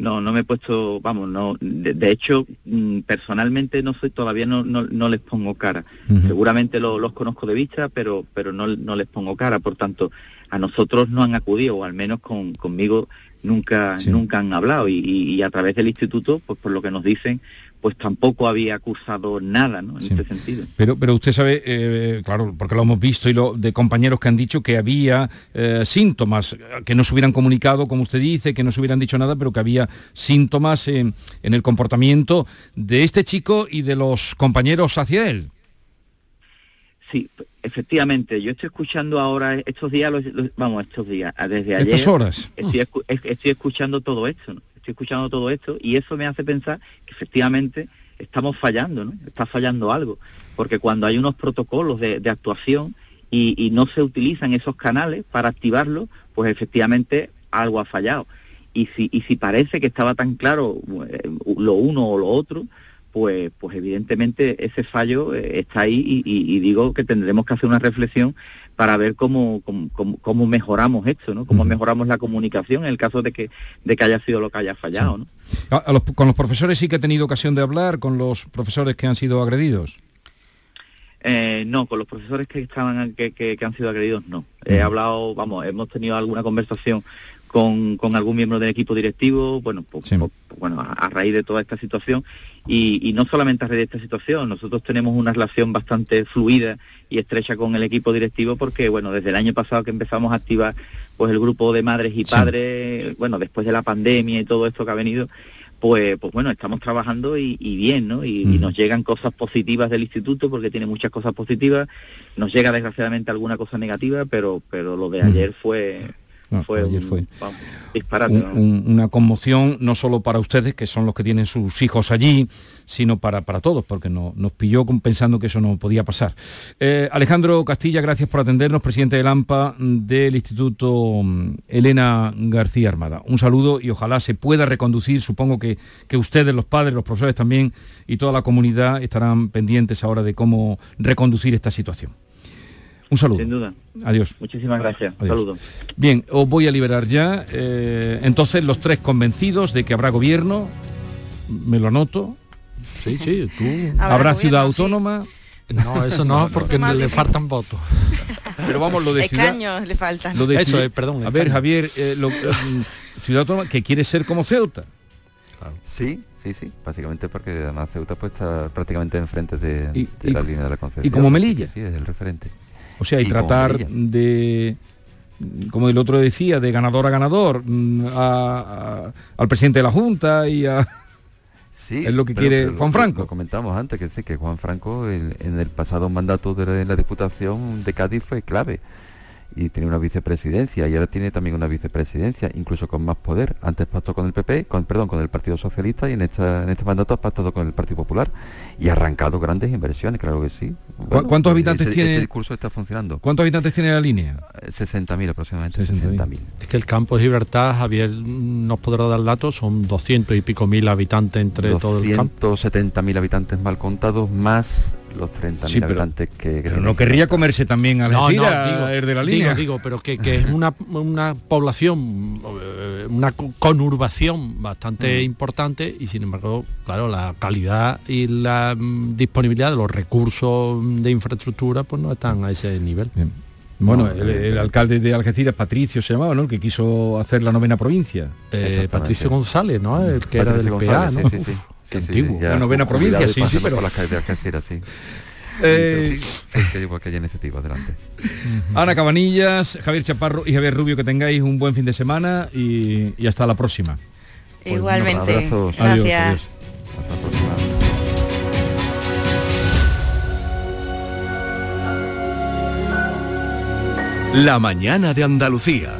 no, no me he puesto, vamos, no, de, hecho, mm, personalmente no soy, todavía no, no, les pongo cara. Seguramente los conozco de vista, pero, pero no, no les pongo cara. Por tanto, a nosotros no han acudido, o al menos con, conmigo nunca, nunca han hablado. Y, y, a través del instituto, pues por lo que nos dicen, pues tampoco había acusado nada ¿no? en este sentido. Pero, pero usted sabe, eh, claro, porque lo hemos visto y lo de compañeros que han dicho que había eh, síntomas, que no se hubieran comunicado, como usted dice, que no se hubieran dicho nada, pero que había síntomas en, el comportamiento de este chico y de los compañeros hacia él. Sí, efectivamente, yo estoy escuchando ahora estos días, vamos, estos días, desde ayer. Estas horas. Estoy, estoy escuchando todo esto. ¿no? Escuchando todo esto y eso me hace pensar que efectivamente estamos fallando, ¿no? Está fallando algo, porque cuando hay unos protocolos de, actuación y, no se utilizan esos canales para activarlo, pues efectivamente algo ha fallado. Y si, y si parece que estaba tan claro eh, lo uno o lo otro, pues, pues evidentemente ese fallo eh, está ahí y, digo que tendremos que hacer una reflexión para ver cómo, cómo, mejoramos esto, ¿no? Cómo mejoramos la comunicación en el caso de que, de que haya sido lo que haya fallado, ¿no? con los profesores sí que he tenido ocasión de hablar, con los profesores que han sido agredidos. Eh, no, con los profesores que estaban que, que, han sido agredidos, no. He hablado, vamos, hemos tenido alguna conversación con, con, algún miembro del equipo directivo, bueno, pues, pues, bueno, a, raíz de toda esta situación. Y, y, no solamente a raíz de esta situación, nosotros tenemos una relación bastante fluida y estrecha con el equipo directivo porque, bueno, desde el año pasado que empezamos a activar pues el grupo de madres y padres, bueno, después de la pandemia y todo esto que ha venido, pues, pues bueno, estamos trabajando y, bien, ¿no? Y, nos llegan cosas positivas del instituto porque tiene muchas cosas positivas, nos llega desgraciadamente alguna cosa negativa, pero, pero lo de ayer fue fue, fue. una conmoción no solo para ustedes, que son los que tienen sus hijos allí, sino para, para todos, porque no, nos pilló pensando que eso no podía pasar. Eh, Alejandro Castilla, gracias por atendernos, presidente del AMPA del Instituto mm, Elena García Armada. Un saludo y ojalá se pueda reconducir, supongo que, que ustedes, los padres, los profesores también y toda la comunidad estarán pendientes ahora de cómo reconducir esta situación. Un saludo. Sin duda. Adiós. Muchísimas gracias. Un saludo. Bien, os voy a liberar ya. Eh, entonces, los tres convencidos de que habrá gobierno, me lo anoto. Sí, sí, tú. Habrá, ciudad autónoma. No, eso no, porque le faltan votos. Pero vamos, lo de ciudad... le faltan. Lo de eso, perdón. A ver, Javier, eh, mm, ciudad autónoma que quiere ser como Ceuta. Sí, sí, sí, básicamente porque además Ceuta pues está prácticamente enfrente de, la línea de la Concepción. Y como Melilla. Sí, es el referente. O sea, y, tratar de como el otro decía, de ganador a ganador, mm, al presidente de la Junta y a... Sí, es lo que quiere Juan Franco. Lo, comentamos antes, que, que Juan Franco en el pasado mandato de la Diputación de Cádiz fue clave y tiene una vicepresidencia y ahora tiene también una vicepresidencia, incluso con más poder. Antes pactó con el PP, con, perdón, con el Partido Socialista y en, esta, en este mandato ha pactado con el Partido Popular y ha arrancado grandes inversiones, claro que sí. ¿Cuántos habitantes tiene? el discurso está funcionando. ¿Cuántos habitantes tiene la línea? 60.000 eh, aproximadamente, 60.000. es que el campo de Libertad, Javier nos podrá dar datos, son 200 y pico mil habitantes entre todo el campo. 170.000 habitantes mal contados, más los 30.000 habitantes que, Pero no querría comerse también a la no, no, de la línea. Digo, digo, pero que, es una, una población, eh, una conurbación bastante mm. importante y sin embargo, claro, la calidad y la mm, disponibilidad de los recursos de infraestructura pues no están a ese nivel. Bueno, el, alcalde de Algeciras, Patricio se llamaba, ¿no? El que quiso hacer la novena provincia. Eh, Patricio González, ¿no? El que era del PA, ¿no? Sí, sí, antiguo. la novena provincia, sí, sí, pero... Por las calles de Algeciras, sí. Eh... que llevo aquella iniciativa adelante. Ana Cabanillas, Javier Chaparro y Javier Rubio, que tengáis un buen fin de semana y, y hasta la próxima. Pues Igualmente. Gracias. Adiós, adiós. Hasta la próxima. La mañana de Andalucía.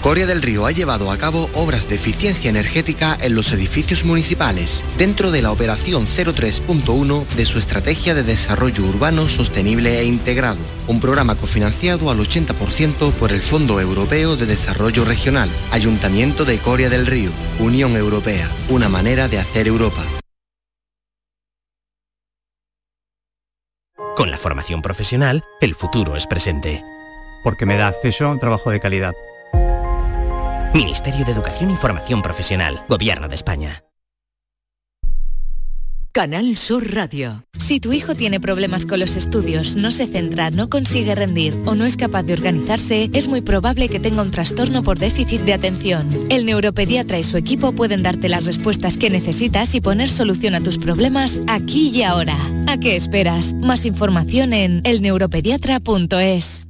Coria del Río ha llevado a cabo obras de eficiencia energética en los edificios municipales, dentro de la operación 03.1 de su estrategia de desarrollo urbano sostenible e integrado, un programa cofinanciado al 80% por el Fondo Europeo de Desarrollo Regional, Ayuntamiento de Coria del Río, Unión Europea, una manera de hacer Europa. Con la formación profesional, el futuro es presente. Porque me da acceso a un trabajo de calidad Ministerio de Educación y Formación Profesional, Gobierno de España. Canal Sur Radio. Si tu hijo tiene problemas con los estudios, no se centra, no consigue rendir o no es capaz de organizarse, es muy probable que tenga un trastorno por déficit de atención. El neuropediatra y su equipo pueden darte las respuestas que necesitas y poner solución a tus problemas aquí y ahora. ¿A qué esperas? Más información en elneuropediatra.es.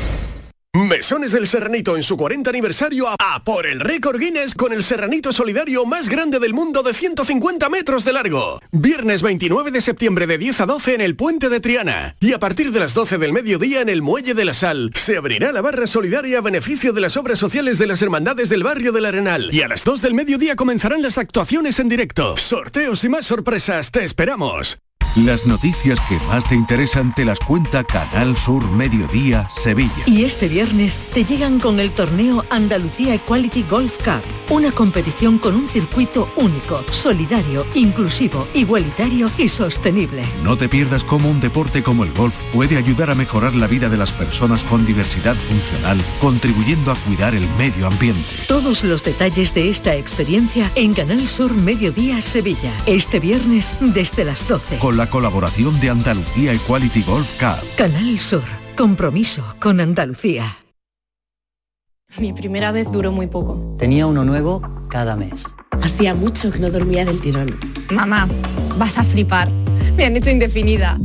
Mesones del Serranito en su 40 aniversario a, por el récord Guinness con el Serranito Solidario más grande del mundo de 150 metros de largo. Viernes 29 de septiembre de 10 a 12 en el Puente de Triana. Y a partir de las 12 del mediodía en el Muelle de la Sal se abrirá la barra solidaria a beneficio de las obras sociales de las hermandades del barrio del Arenal. Y a las 2 del mediodía comenzarán las actuaciones en directo. Sorteos y más sorpresas, te esperamos. Las noticias que más te interesan te las cuenta Canal Sur Mediodía Sevilla. Y este viernes te llegan con el torneo Andalucía Equality Golf Cup, una competición con un circuito único, solidario, inclusivo, igualitario y sostenible. No te pierdas cómo un deporte como el golf puede ayudar a mejorar la vida de las personas con diversidad funcional, contribuyendo a cuidar el medio ambiente. Todos los detalles de esta experiencia en Canal Sur Mediodía Sevilla, este viernes desde las 12 la colaboración de Andalucía Equality Golf Cup. Canal Sur, compromiso con Andalucía. Mi primera vez duró muy poco. Tenía uno nuevo cada mes. Hacía mucho que no dormía del tirón. Mamá, vas a flipar. Me han hecho indefinida.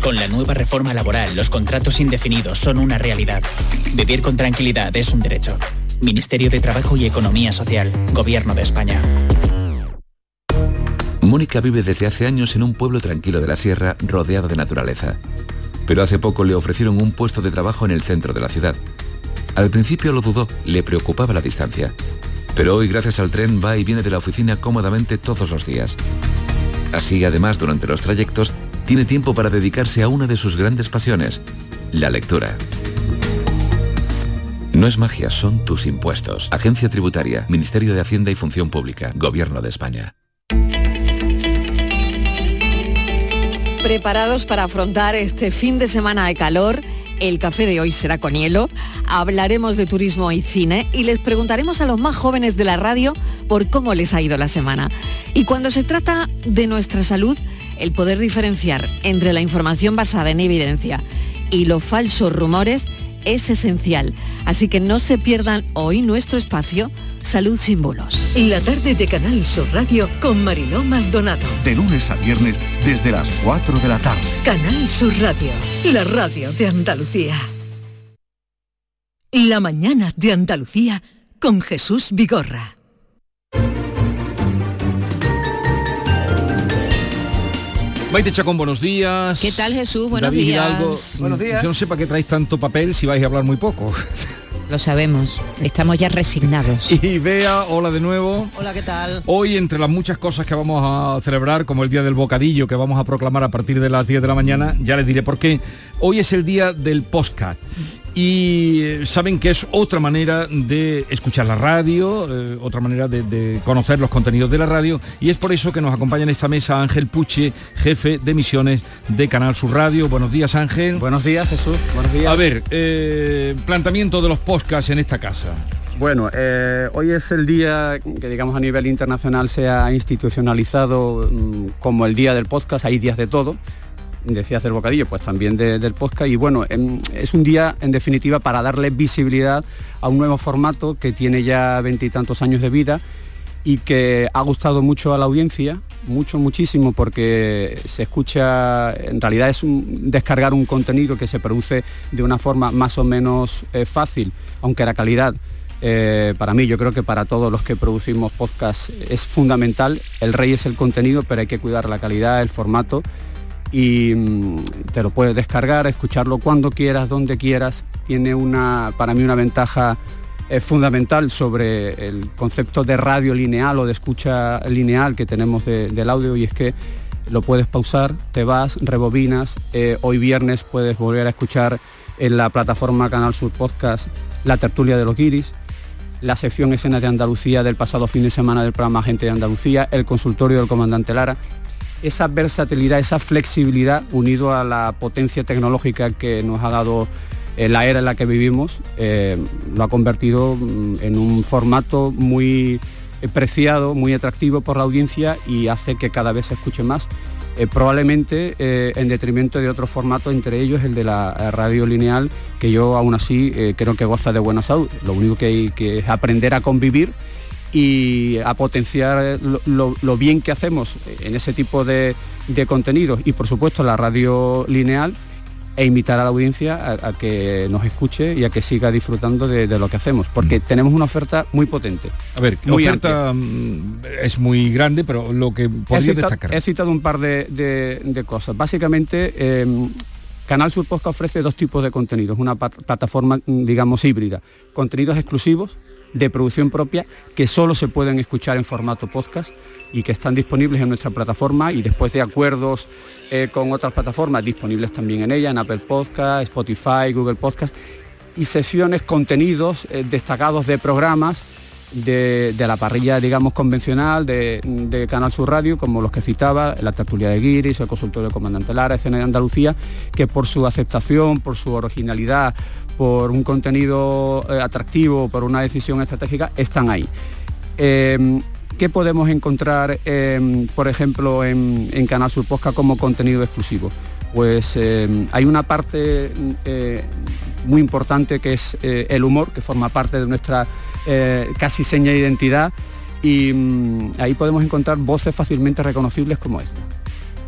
Con la nueva reforma laboral, los contratos indefinidos son una realidad. Vivir con tranquilidad es un derecho. Ministerio de Trabajo y Economía Social, Gobierno de España. Mónica vive desde hace años en un pueblo tranquilo de la sierra rodeado de naturaleza. Pero hace poco le ofrecieron un puesto de trabajo en el centro de la ciudad. Al principio lo dudó, le preocupaba la distancia. Pero hoy gracias al tren va y viene de la oficina cómodamente todos los días. Así, además, durante los trayectos, tiene tiempo para dedicarse a una de sus grandes pasiones, la lectura. No es magia, son tus impuestos. Agencia Tributaria, Ministerio de Hacienda y Función Pública, Gobierno de España. Preparados para afrontar este fin de semana de calor, el café de hoy será con hielo, hablaremos de turismo y cine y les preguntaremos a los más jóvenes de la radio por cómo les ha ido la semana. Y cuando se trata de nuestra salud, el poder diferenciar entre la información basada en evidencia y los falsos rumores es esencial. Así que no se pierdan hoy nuestro espacio Salud Símbolos. La tarde de Canal Sur Radio con Mariló Maldonado. De lunes a viernes desde las 4 de la tarde. Canal Sur Radio, la radio de Andalucía. La mañana de Andalucía con Jesús Vigorra. Maite Chacón, buenos días. ¿Qué tal Jesús? Buenos días. buenos días. Yo no sé para qué traéis tanto papel si vais a hablar muy poco. Lo sabemos, estamos ya resignados. Y vea, hola de nuevo. Hola, ¿qué tal? Hoy, entre las muchas cosas que vamos a celebrar, como el Día del Bocadillo, que vamos a proclamar a partir de las 10 de la mañana, ya les diré por qué. Hoy es el Día del Postcat y eh, saben que es otra manera de escuchar la radio, eh, otra manera de, conocer los contenidos de la radio y es por eso que nos acompaña en esta mesa Ángel Puche, jefe de emisiones de Canal Sur Radio. Buenos días Ángel. Buenos días Jesús, buenos días. A ver, eh, planteamiento de los podcasts en esta casa. Bueno, hoy es el día que digamos a nivel internacional se ha institucionalizado mm, como el día del podcast, hay días de todo decías del bocadillo, pues también del podcast. Y bueno, em, es un día en definitiva para darle visibilidad a un nuevo formato que tiene ya veintitantos años de vida y que ha gustado mucho a la audiencia, mucho, muchísimo, porque se escucha, en realidad es un, descargar un contenido que se produce de una forma más o menos eh, fácil, aunque la calidad eh, para mí, yo creo que para todos los que producimos podcast es fundamental. El rey es el contenido, pero hay que cuidar la calidad, el formato y mm, te lo puedes descargar, escucharlo cuando quieras, donde quieras. Tiene una, para mí una ventaja eh, fundamental sobre el concepto de radio lineal o de escucha lineal que tenemos del audio y es que lo puedes pausar, te vas, rebobinas. Eh, hoy viernes puedes volver a escuchar en la plataforma Canal Sur Podcast la tertulia de los guiris, la sección escena de Andalucía del pasado fin de semana del programa Gente de Andalucía, el consultorio del comandante Lara esa versatilidad, esa flexibilidad, unido a la potencia tecnológica que nos ha dado eh, la era en la que vivimos, eh, lo ha convertido mm, en un formato muy preciado, muy atractivo por la audiencia y hace que cada vez se escuche más. eh, probablemente eh, en detrimento de otros formatos, entre ellos el de la radio lineal, que yo aún así creo que goza de buena salud. Lo único que hay que es aprender a convivir y a potenciar lo, bien que hacemos en ese tipo de, de contenidos y por supuesto la radio lineal e invitar a la audiencia a, que nos escuche y a que siga disfrutando de, lo que hacemos, porque mm. tenemos una oferta muy potente. A ver, la oferta mm, es muy grande, pero lo que podría destacar. He citado un par de, cosas. Básicamente, em, Canal Sur Podcast ofrece dos tipos de contenidos, una plataforma, mm, digamos, híbrida. Contenidos exclusivos de producción propia que solo se pueden escuchar en formato podcast y que están disponibles en nuestra plataforma y después de acuerdos eh, con otras plataformas disponibles también en ella, en Apple Podcast, Spotify, Google Podcast y sesiones, contenidos eh, destacados de programas de, la parrilla, digamos, convencional de, Canal Sur Radio, como los que citaba, la tertulia de Guiris, el consultorio del comandante Lara, escena de Andalucía, que por su aceptación, por su originalidad, por un contenido eh, atractivo, por una decisión estratégica, están ahí. Em, ¿Qué podemos encontrar, em, por ejemplo, en, Canal Sur Posca como contenido exclusivo? Pues em, hay una parte eh, muy importante que es eh, el humor, que forma parte de nuestra casi seña de identidad y mm, ahí podemos encontrar voces fácilmente reconocibles como esta.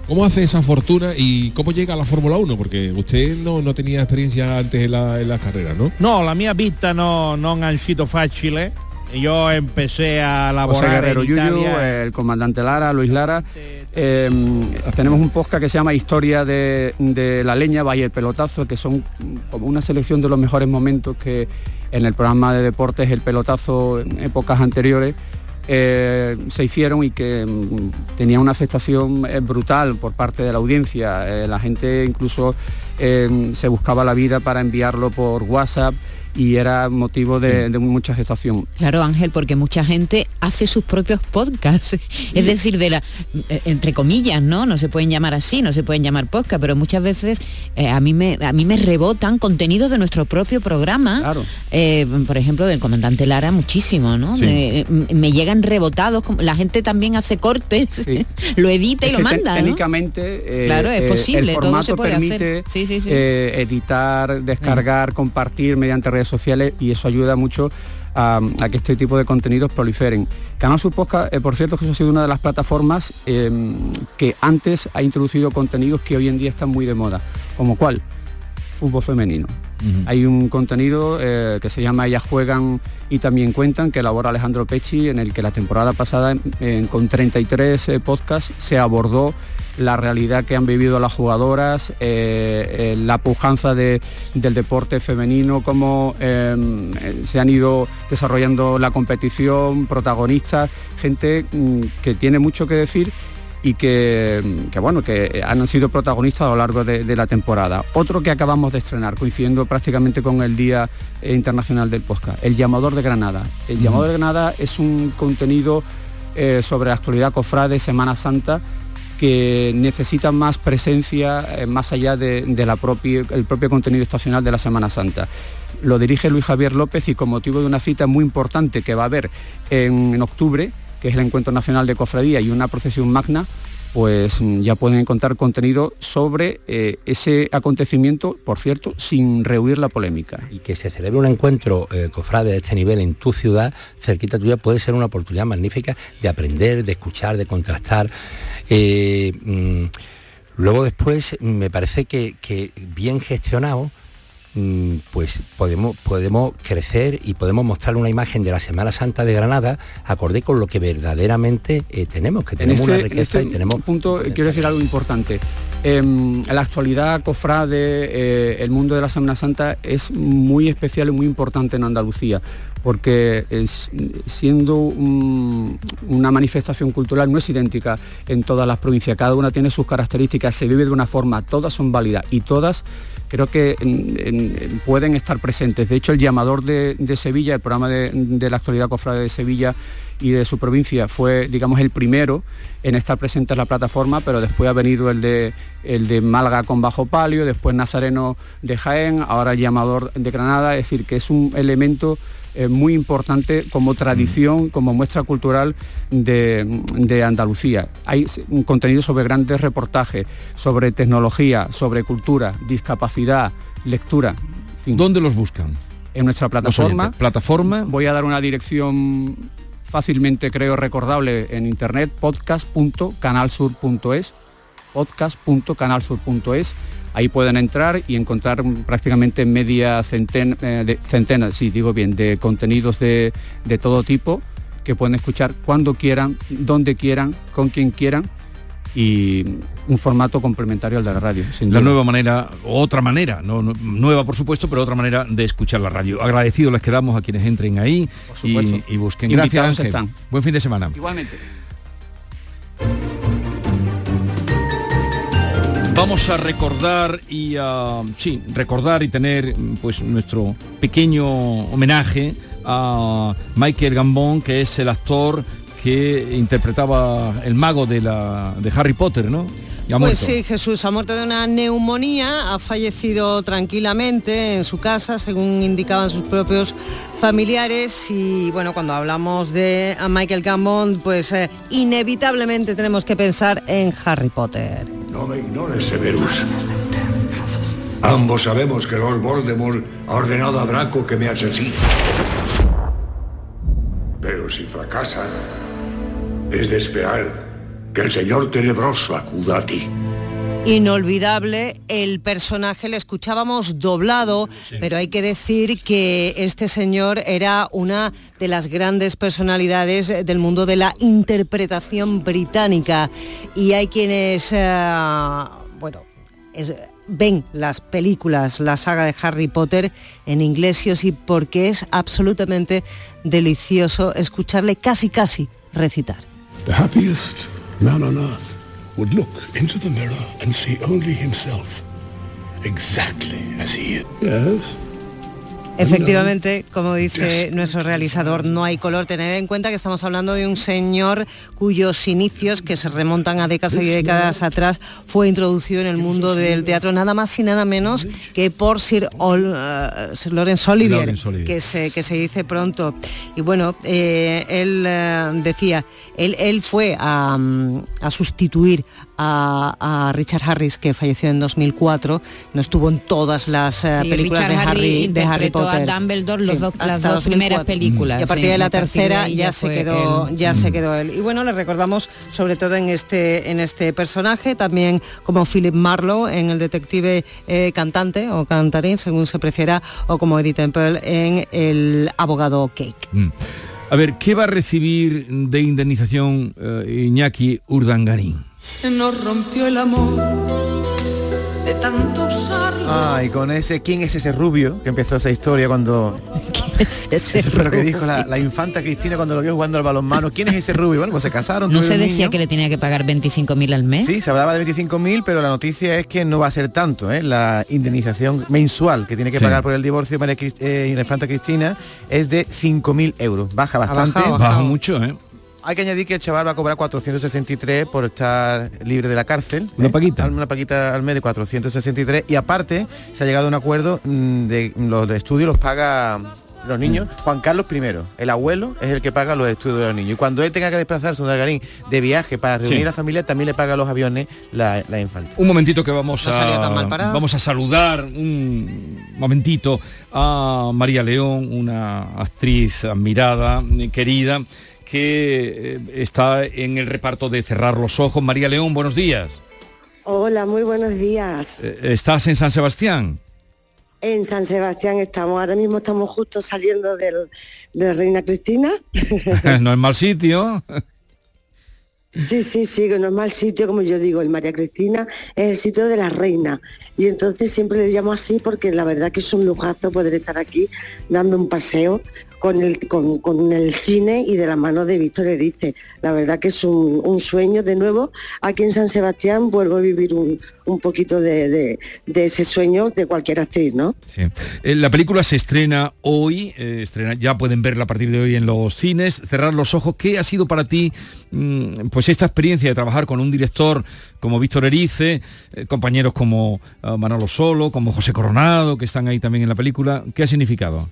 ¿Cómo hace esa fortuna y cómo llega a la Fórmula 1? Porque usted no, no tenía experiencia antes en la, en la carrera, ¿no? No, la mía vista no, no han sido fáciles. Yo empecé a laborar en Italia. el comandante Lara, Luis Lara. Em, tenemos un podcast que se llama Historia de, de, la leña, Valle el pelotazo, que son como una selección de los mejores momentos que en el programa de deportes el pelotazo en épocas anteriores eh, se hicieron y que mm, tenía una aceptación eh, brutal por parte de la audiencia. Eh, la gente incluso se buscaba la vida para enviarlo por WhatsApp y era motivo de, mucha gestación. Claro, Ángel, porque mucha gente hace sus propios podcasts, es decir, de la, eh, entre comillas, ¿no? No se pueden llamar así, no se pueden llamar podcast, pero muchas veces eh, a, mí me, a mí me rebotan contenidos de nuestro propio programa, claro. Eh, por ejemplo, del comandante Lara, muchísimo, ¿no? Me, llegan rebotados, la gente también hace cortes, lo edita y lo manda. Técnicamente, claro, es posible, todo se puede permite editar, descargar, compartir mediante redes sociales y eso ayuda mucho a, que este tipo de contenidos proliferen. Canal Sur eh, por cierto, que eso ha sido una de las plataformas em, que antes ha introducido contenidos que hoy en día están muy de moda. ¿Como cuál? Fútbol femenino. Hay un contenido eh, que se llama Ellas juegan y también cuentan, que elabora Alejandro Pecci, en el que la temporada pasada, con 33 eh, podcasts, se abordó la realidad que han vivido las jugadoras, eh, eh, la pujanza del deporte femenino, cómo em, se han ido desarrollando la competición, protagonistas, gente mm, que tiene mucho que decir y que, bueno, que han sido protagonistas a lo largo de, la temporada. Otro que acabamos de estrenar, coincidiendo prácticamente con el Día Internacional del Posca, El Llamador de Granada. El Llamador de Granada es un contenido eh, sobre la actualidad cofrade, Semana Santa, que necesitan más presencia eh, más allá del de, propio contenido estacional de la Semana Santa. Lo dirige Luis Javier López y con motivo de una cita muy importante que va a haber en octubre, que es el Encuentro Nacional de Cofradía y una procesión magna, pues mm, ya pueden encontrar contenido sobre eh, ese acontecimiento, por cierto, sin rehuir la polémica. Y que se celebre un encuentro eh, cofrade de este nivel en tu ciudad, cerquita tuya, puede ser una oportunidad magnífica de aprender, de escuchar, de contrastar. Eh, mm, luego después me parece que bien gestionado, pues podemos, podemos crecer y podemos mostrar una imagen de la Semana Santa de Granada acorde con lo que verdaderamente eh, tenemos, que tenemos una riqueza y tenemos... punto quiero decir algo importante. en la actualidad, cofrade, eh, el mundo de la Semana Santa es muy especial y muy importante en Andalucía porque siendo una manifestación cultural no es idéntica en todas las provincias, cada una tiene sus características, se vive de una forma, todas son válidas y todas creo que pueden estar presentes. De hecho, el llamador de, Sevilla, el programa de, la actualidad cofrade de Sevilla y de su provincia fue, digamos, el primero en estar presente en la plataforma, pero después ha venido el de, el de Málaga con Bajo Palio, después Nazareno de Jaén, ahora el llamador de Granada, es decir, que es un elemento eh, muy importante como tradición, como muestra cultural de, Andalucía. Hay un contenido sobre grandes reportajes, sobre tecnología, sobre cultura, discapacidad, lectura. ¿Dónde los buscan? En nuestra plataforma. ¿Plataforma? Voy a dar una dirección fácilmente creo recordable en internet, podcast.canalsur.es, podcast.canalsur.es. Ahí pueden entrar y encontrar prácticamente media centena, eh, de, centenas, sí, digo bien, de contenidos de, de todo tipo que pueden escuchar cuando quieran, donde quieran, con quien quieran y un formato complementario al de la radio. la nueva manera, otra manera, no, nueva por supuesto, pero otra manera de escuchar la radio. Agradecidos les quedamos a quienes entren ahí y, busquen. Gracias, Están. Buen fin de semana. Igualmente. Vamos a recordar y a, sí, recordar y tener pues nuestro pequeño homenaje a Michael Gambon, que es el actor que interpretaba el mago de, la, de Harry Potter, ¿no? pues sí, Jesús ha muerto de una neumonía, ha fallecido tranquilamente en su casa, según indicaban sus propios familiares. Y bueno, cuando hablamos de Michael Gambon, pues eh, inevitablemente tenemos que pensar en Harry Potter. No me ignores, Severus. Ambos sabemos que Lord Voldemort ha ordenado a Draco que me asesine. Pero si fracasan, es de esperar que el señor tenebroso acuda a ti. Inolvidable, el personaje le escuchábamos doblado, pero hay que decir que este señor era una de las grandes personalidades del mundo de la interpretación británica. Y hay quienes, eh, bueno, ven las películas, la saga de Harry Potter en inglés y porque es absolutamente delicioso escucharle casi casi recitar. The happiest man on earth would look into the mirror and see only himself, exactly as he is. Yes. Efectivamente, como dice nuestro realizador, no hay color. Tened en cuenta que estamos hablando de un señor cuyos inicios, que se remontan a décadas y décadas atrás, fue introducido en el mundo del teatro nada más y nada menos que por Sir, uh, Lawrence Olivier, Que, se, que se dice pronto. Y bueno, eh, él eh, decía, él, él fue a, a sustituir a, Richard Harris, que falleció en 2004, no estuvo en todas las eh, películas de Harry, de Harry Potter. a Dumbledore las dos primeras películas. Y a partir de la tercera ya, se quedó, ya se quedó él. Y bueno, le recordamos sobre todo en este, en este personaje, también como Philip Marlowe en el detective eh, cantante o cantarín, según se prefiera, o como Eddie Temple en el abogado Cake. Mm. A ver, ¿qué va a recibir de indemnización eh, Iñaki Urdangarín? Se nos rompió el amor de tanto usarlo. Ah, y con ese, ¿quién es ese rubio que empezó esa historia cuando... ¿Quién es ese Eso fue lo que dijo la, infanta Cristina cuando lo vio jugando al balonmano. ¿Quién es ese rubio? Bueno, pues se casaron. ¿No se decía que le tenía que pagar 25.000 al mes? Sí, se hablaba de 25.000, pero la noticia es que no va a ser tanto, ¿eh? La indemnización mensual que tiene que pagar por el divorcio de María eh, la infanta Cristina es de 5.000 euros. Baja bastante. Baja mucho, ¿eh? Hay que añadir que el chaval va a cobrar 463 por estar libre de la cárcel. Una paquita. Una paquita al mes de 463 y aparte se ha llegado a un acuerdo mm, de los de estudio los paga los niños. Juan Carlos I, el abuelo, es el que paga los estudios de los niños. Y cuando él tenga que desplazarse a un Algarín de viaje para reunir a la familia, también le paga los aviones la, la infanta. Un momentito que vamos a vamos a saludar un momentito a María León, una actriz admirada, querida que eh, está en el reparto de Cerrar los Ojos. María León, buenos días. Hola, muy buenos días. Eh, ¿Estás en San Sebastián? En San Sebastián estamos, ahora mismo estamos justo saliendo del, de Reina Cristina. no es mal sitio. Sí, sí, sí, que no es mal sitio, como yo digo, el María Cristina es el sitio de la reina. Y entonces siempre le llamo así porque la verdad que es un lujazo poder estar aquí dando un paseo con el, con, el cine y de la mano de Víctor Erice. La verdad que es un, sueño de nuevo. Aquí en San Sebastián vuelvo a vivir un, poquito de, ese sueño de cualquier actriz, ¿no? Sí. Eh, la película se estrena hoy, eh, estrena, ya pueden verla a partir de hoy en los cines. Cerrar los ojos, ¿qué ha sido para ti mm, pues esta experiencia de trabajar con un director como Víctor Erice, eh, compañeros como Manolo Solo, como José Coronado, que están ahí también en la película? ¿Qué ha significado?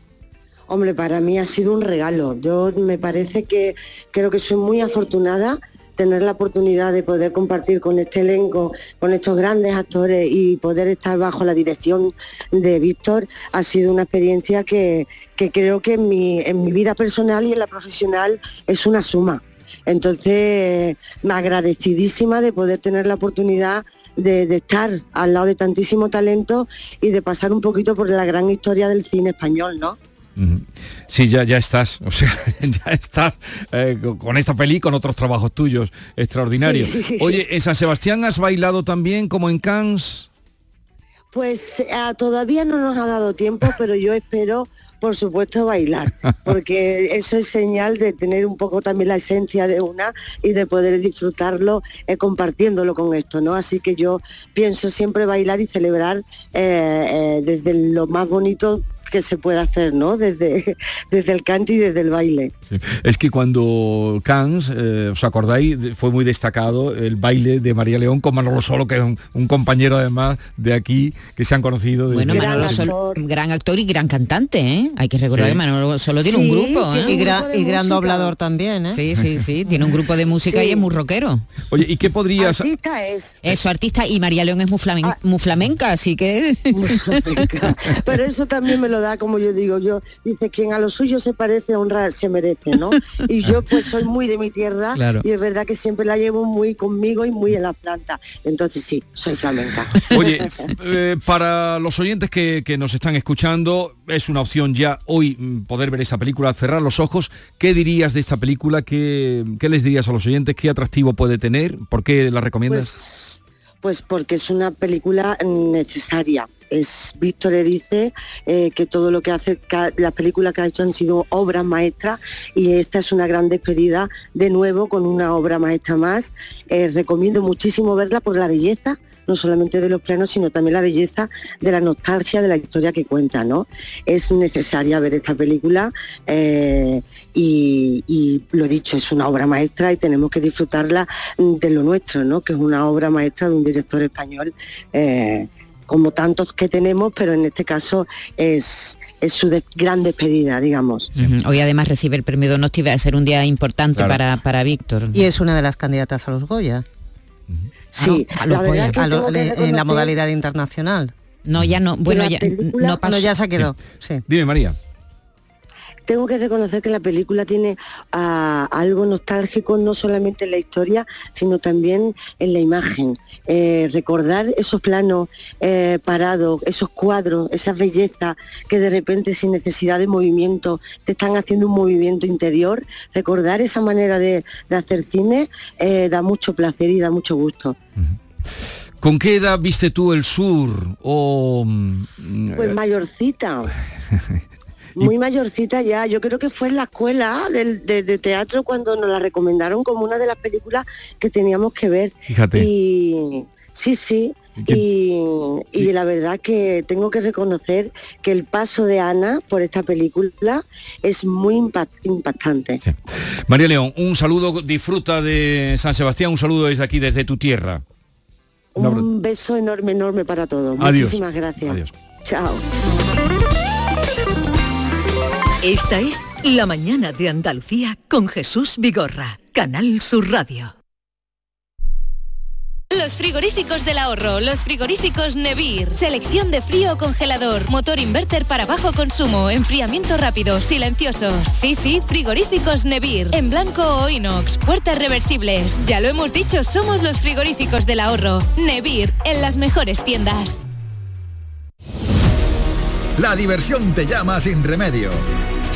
Hombre, para mí ha sido un regalo. Yo me parece que creo que soy muy afortunada tener la oportunidad de poder compartir con este elenco, con estos grandes actores y poder estar bajo la dirección de Víctor ha sido una experiencia que, que creo que en mi, en mi vida personal y en la profesional es una suma. Entonces, me agradecidísima de poder tener la oportunidad de, de estar al lado de tantísimo talento y de pasar un poquito por la gran historia del cine español, ¿no? Sí, ya, ya estás, o sea, ya estás eh, con- esta peli, con otros trabajos tuyos extraordinarios. Sí. Oye, ¿en San Sebastián has bailado también como en Cannes? Pues ah, todavía no nos ha dado tiempo, pero yo espero, por supuesto, bailar, porque eso es señal de tener un poco también la esencia de una y de poder disfrutarlo eh, compartiéndolo con esto, ¿no? Así que yo pienso siempre bailar y celebrar eh, desde lo más bonito que se puede hacer, ¿no? Desde, desde el cante y desde el baile. Sí. Es que cuando Cannes, eh, ¿os acordáis? Fue muy destacado el baile de María León con Manolo Solo, que es un, un compañero además de aquí, que se han conocido. desde- Bueno, Manolo Sol, gran actor y gran cantante, ¿eh? Hay que recordar Sí. que Manolo solo tiene Sí, un grupo, ¿eh? y gran- y gran doblador también, ¿eh? Sí, sí, sí, tiene un grupo de música Sí. y es muy rockero. Oye, ¿y qué podrías...? Artista es. Eso, artista, y María León es muy, flamen- muy flamenca, así que... Pero eso también me lo da, como yo digo, yo dice quien a lo suyo se parece, honra se merece, ¿no? Y yo pues soy muy de mi tierra Claro. y es verdad que siempre la llevo muy conmigo y muy en la planta. Entonces sí, soy flamenca. Oye, eh, para los oyentes que, que nos están escuchando, es una opción ya hoy mm, poder ver esta película, cerrar los ojos. ¿Qué dirías de esta película? ¿Qué, qué les dirías a los oyentes? ¿Qué atractivo puede tener? ¿Por qué la recomiendas? Pues porque es una película necesaria. Es Víctor Erice, eh, que todo lo que hace, las películas que ha hecho han sido obras maestras y esta es una gran despedida de nuevo con una obra maestra más. Eh, recomiendo muchísimo verla por la belleza no solamente de los planos, sino también la belleza de la nostalgia de la historia que cuenta, ¿no? Es necesaria ver esta película eh, y, y lo dicho, es una obra maestra y tenemos que disfrutarla mm, de lo nuestro, ¿no? Que es una obra maestra de un director español. eh, como tantos que tenemos, pero en este caso es, es su de- gran despedida, digamos. Hoy además recibe el premio Donosti, va a ser un día importante Claro. para, para Víctor. Y es una de las candidatas a los Goya. Sí, a la los verdad Goya. que A lo- tengo que en la modalidad internacional. No, ya no. Bueno, ya no pasó. No, ya se quedó. Sí. Dime, María. Tengo que reconocer que la película tiene ah, algo nostálgico no solamente en la historia, sino también en la imagen. Eh, recordar esos planos eh, parados, esos cuadros, esas bellezas que de repente sin necesidad de movimiento te están haciendo un movimiento interior, recordar esa manera de, de hacer cine eh, da mucho placer y da mucho gusto. ¿Con qué edad viste tú el sur? O, mm, Pues mayorcita. Muy mayorcita ya, yo creo que fue en la escuela del- de, de teatro cuando nos la recomendaron como una de las películas que teníamos que ver. Fíjate. Y sí, sí. Y, y la verdad que tengo que reconocer que el paso de Ana por esta película es muy impact- impactante. María León, un saludo, disfruta de San Sebastián, un saludo desde aquí, desde tu tierra. Un beso enorme, enorme para todos. Adiós. Muchísimas gracias. Adiós. Chao. Esta es La mañana de Andalucía con Jesús Vigorra, Canal Sur Radio. Los frigoríficos del ahorro, los frigoríficos Nevir. Selección de frío o congelador, motor inverter para bajo consumo, enfriamiento rápido, silenciosos. Sí, sí, frigoríficos Nevir. En blanco o inox, puertas reversibles. Ya lo hemos dicho, somos los frigoríficos del ahorro. Nevir, en las mejores tiendas. La diversión te llama sin remedio.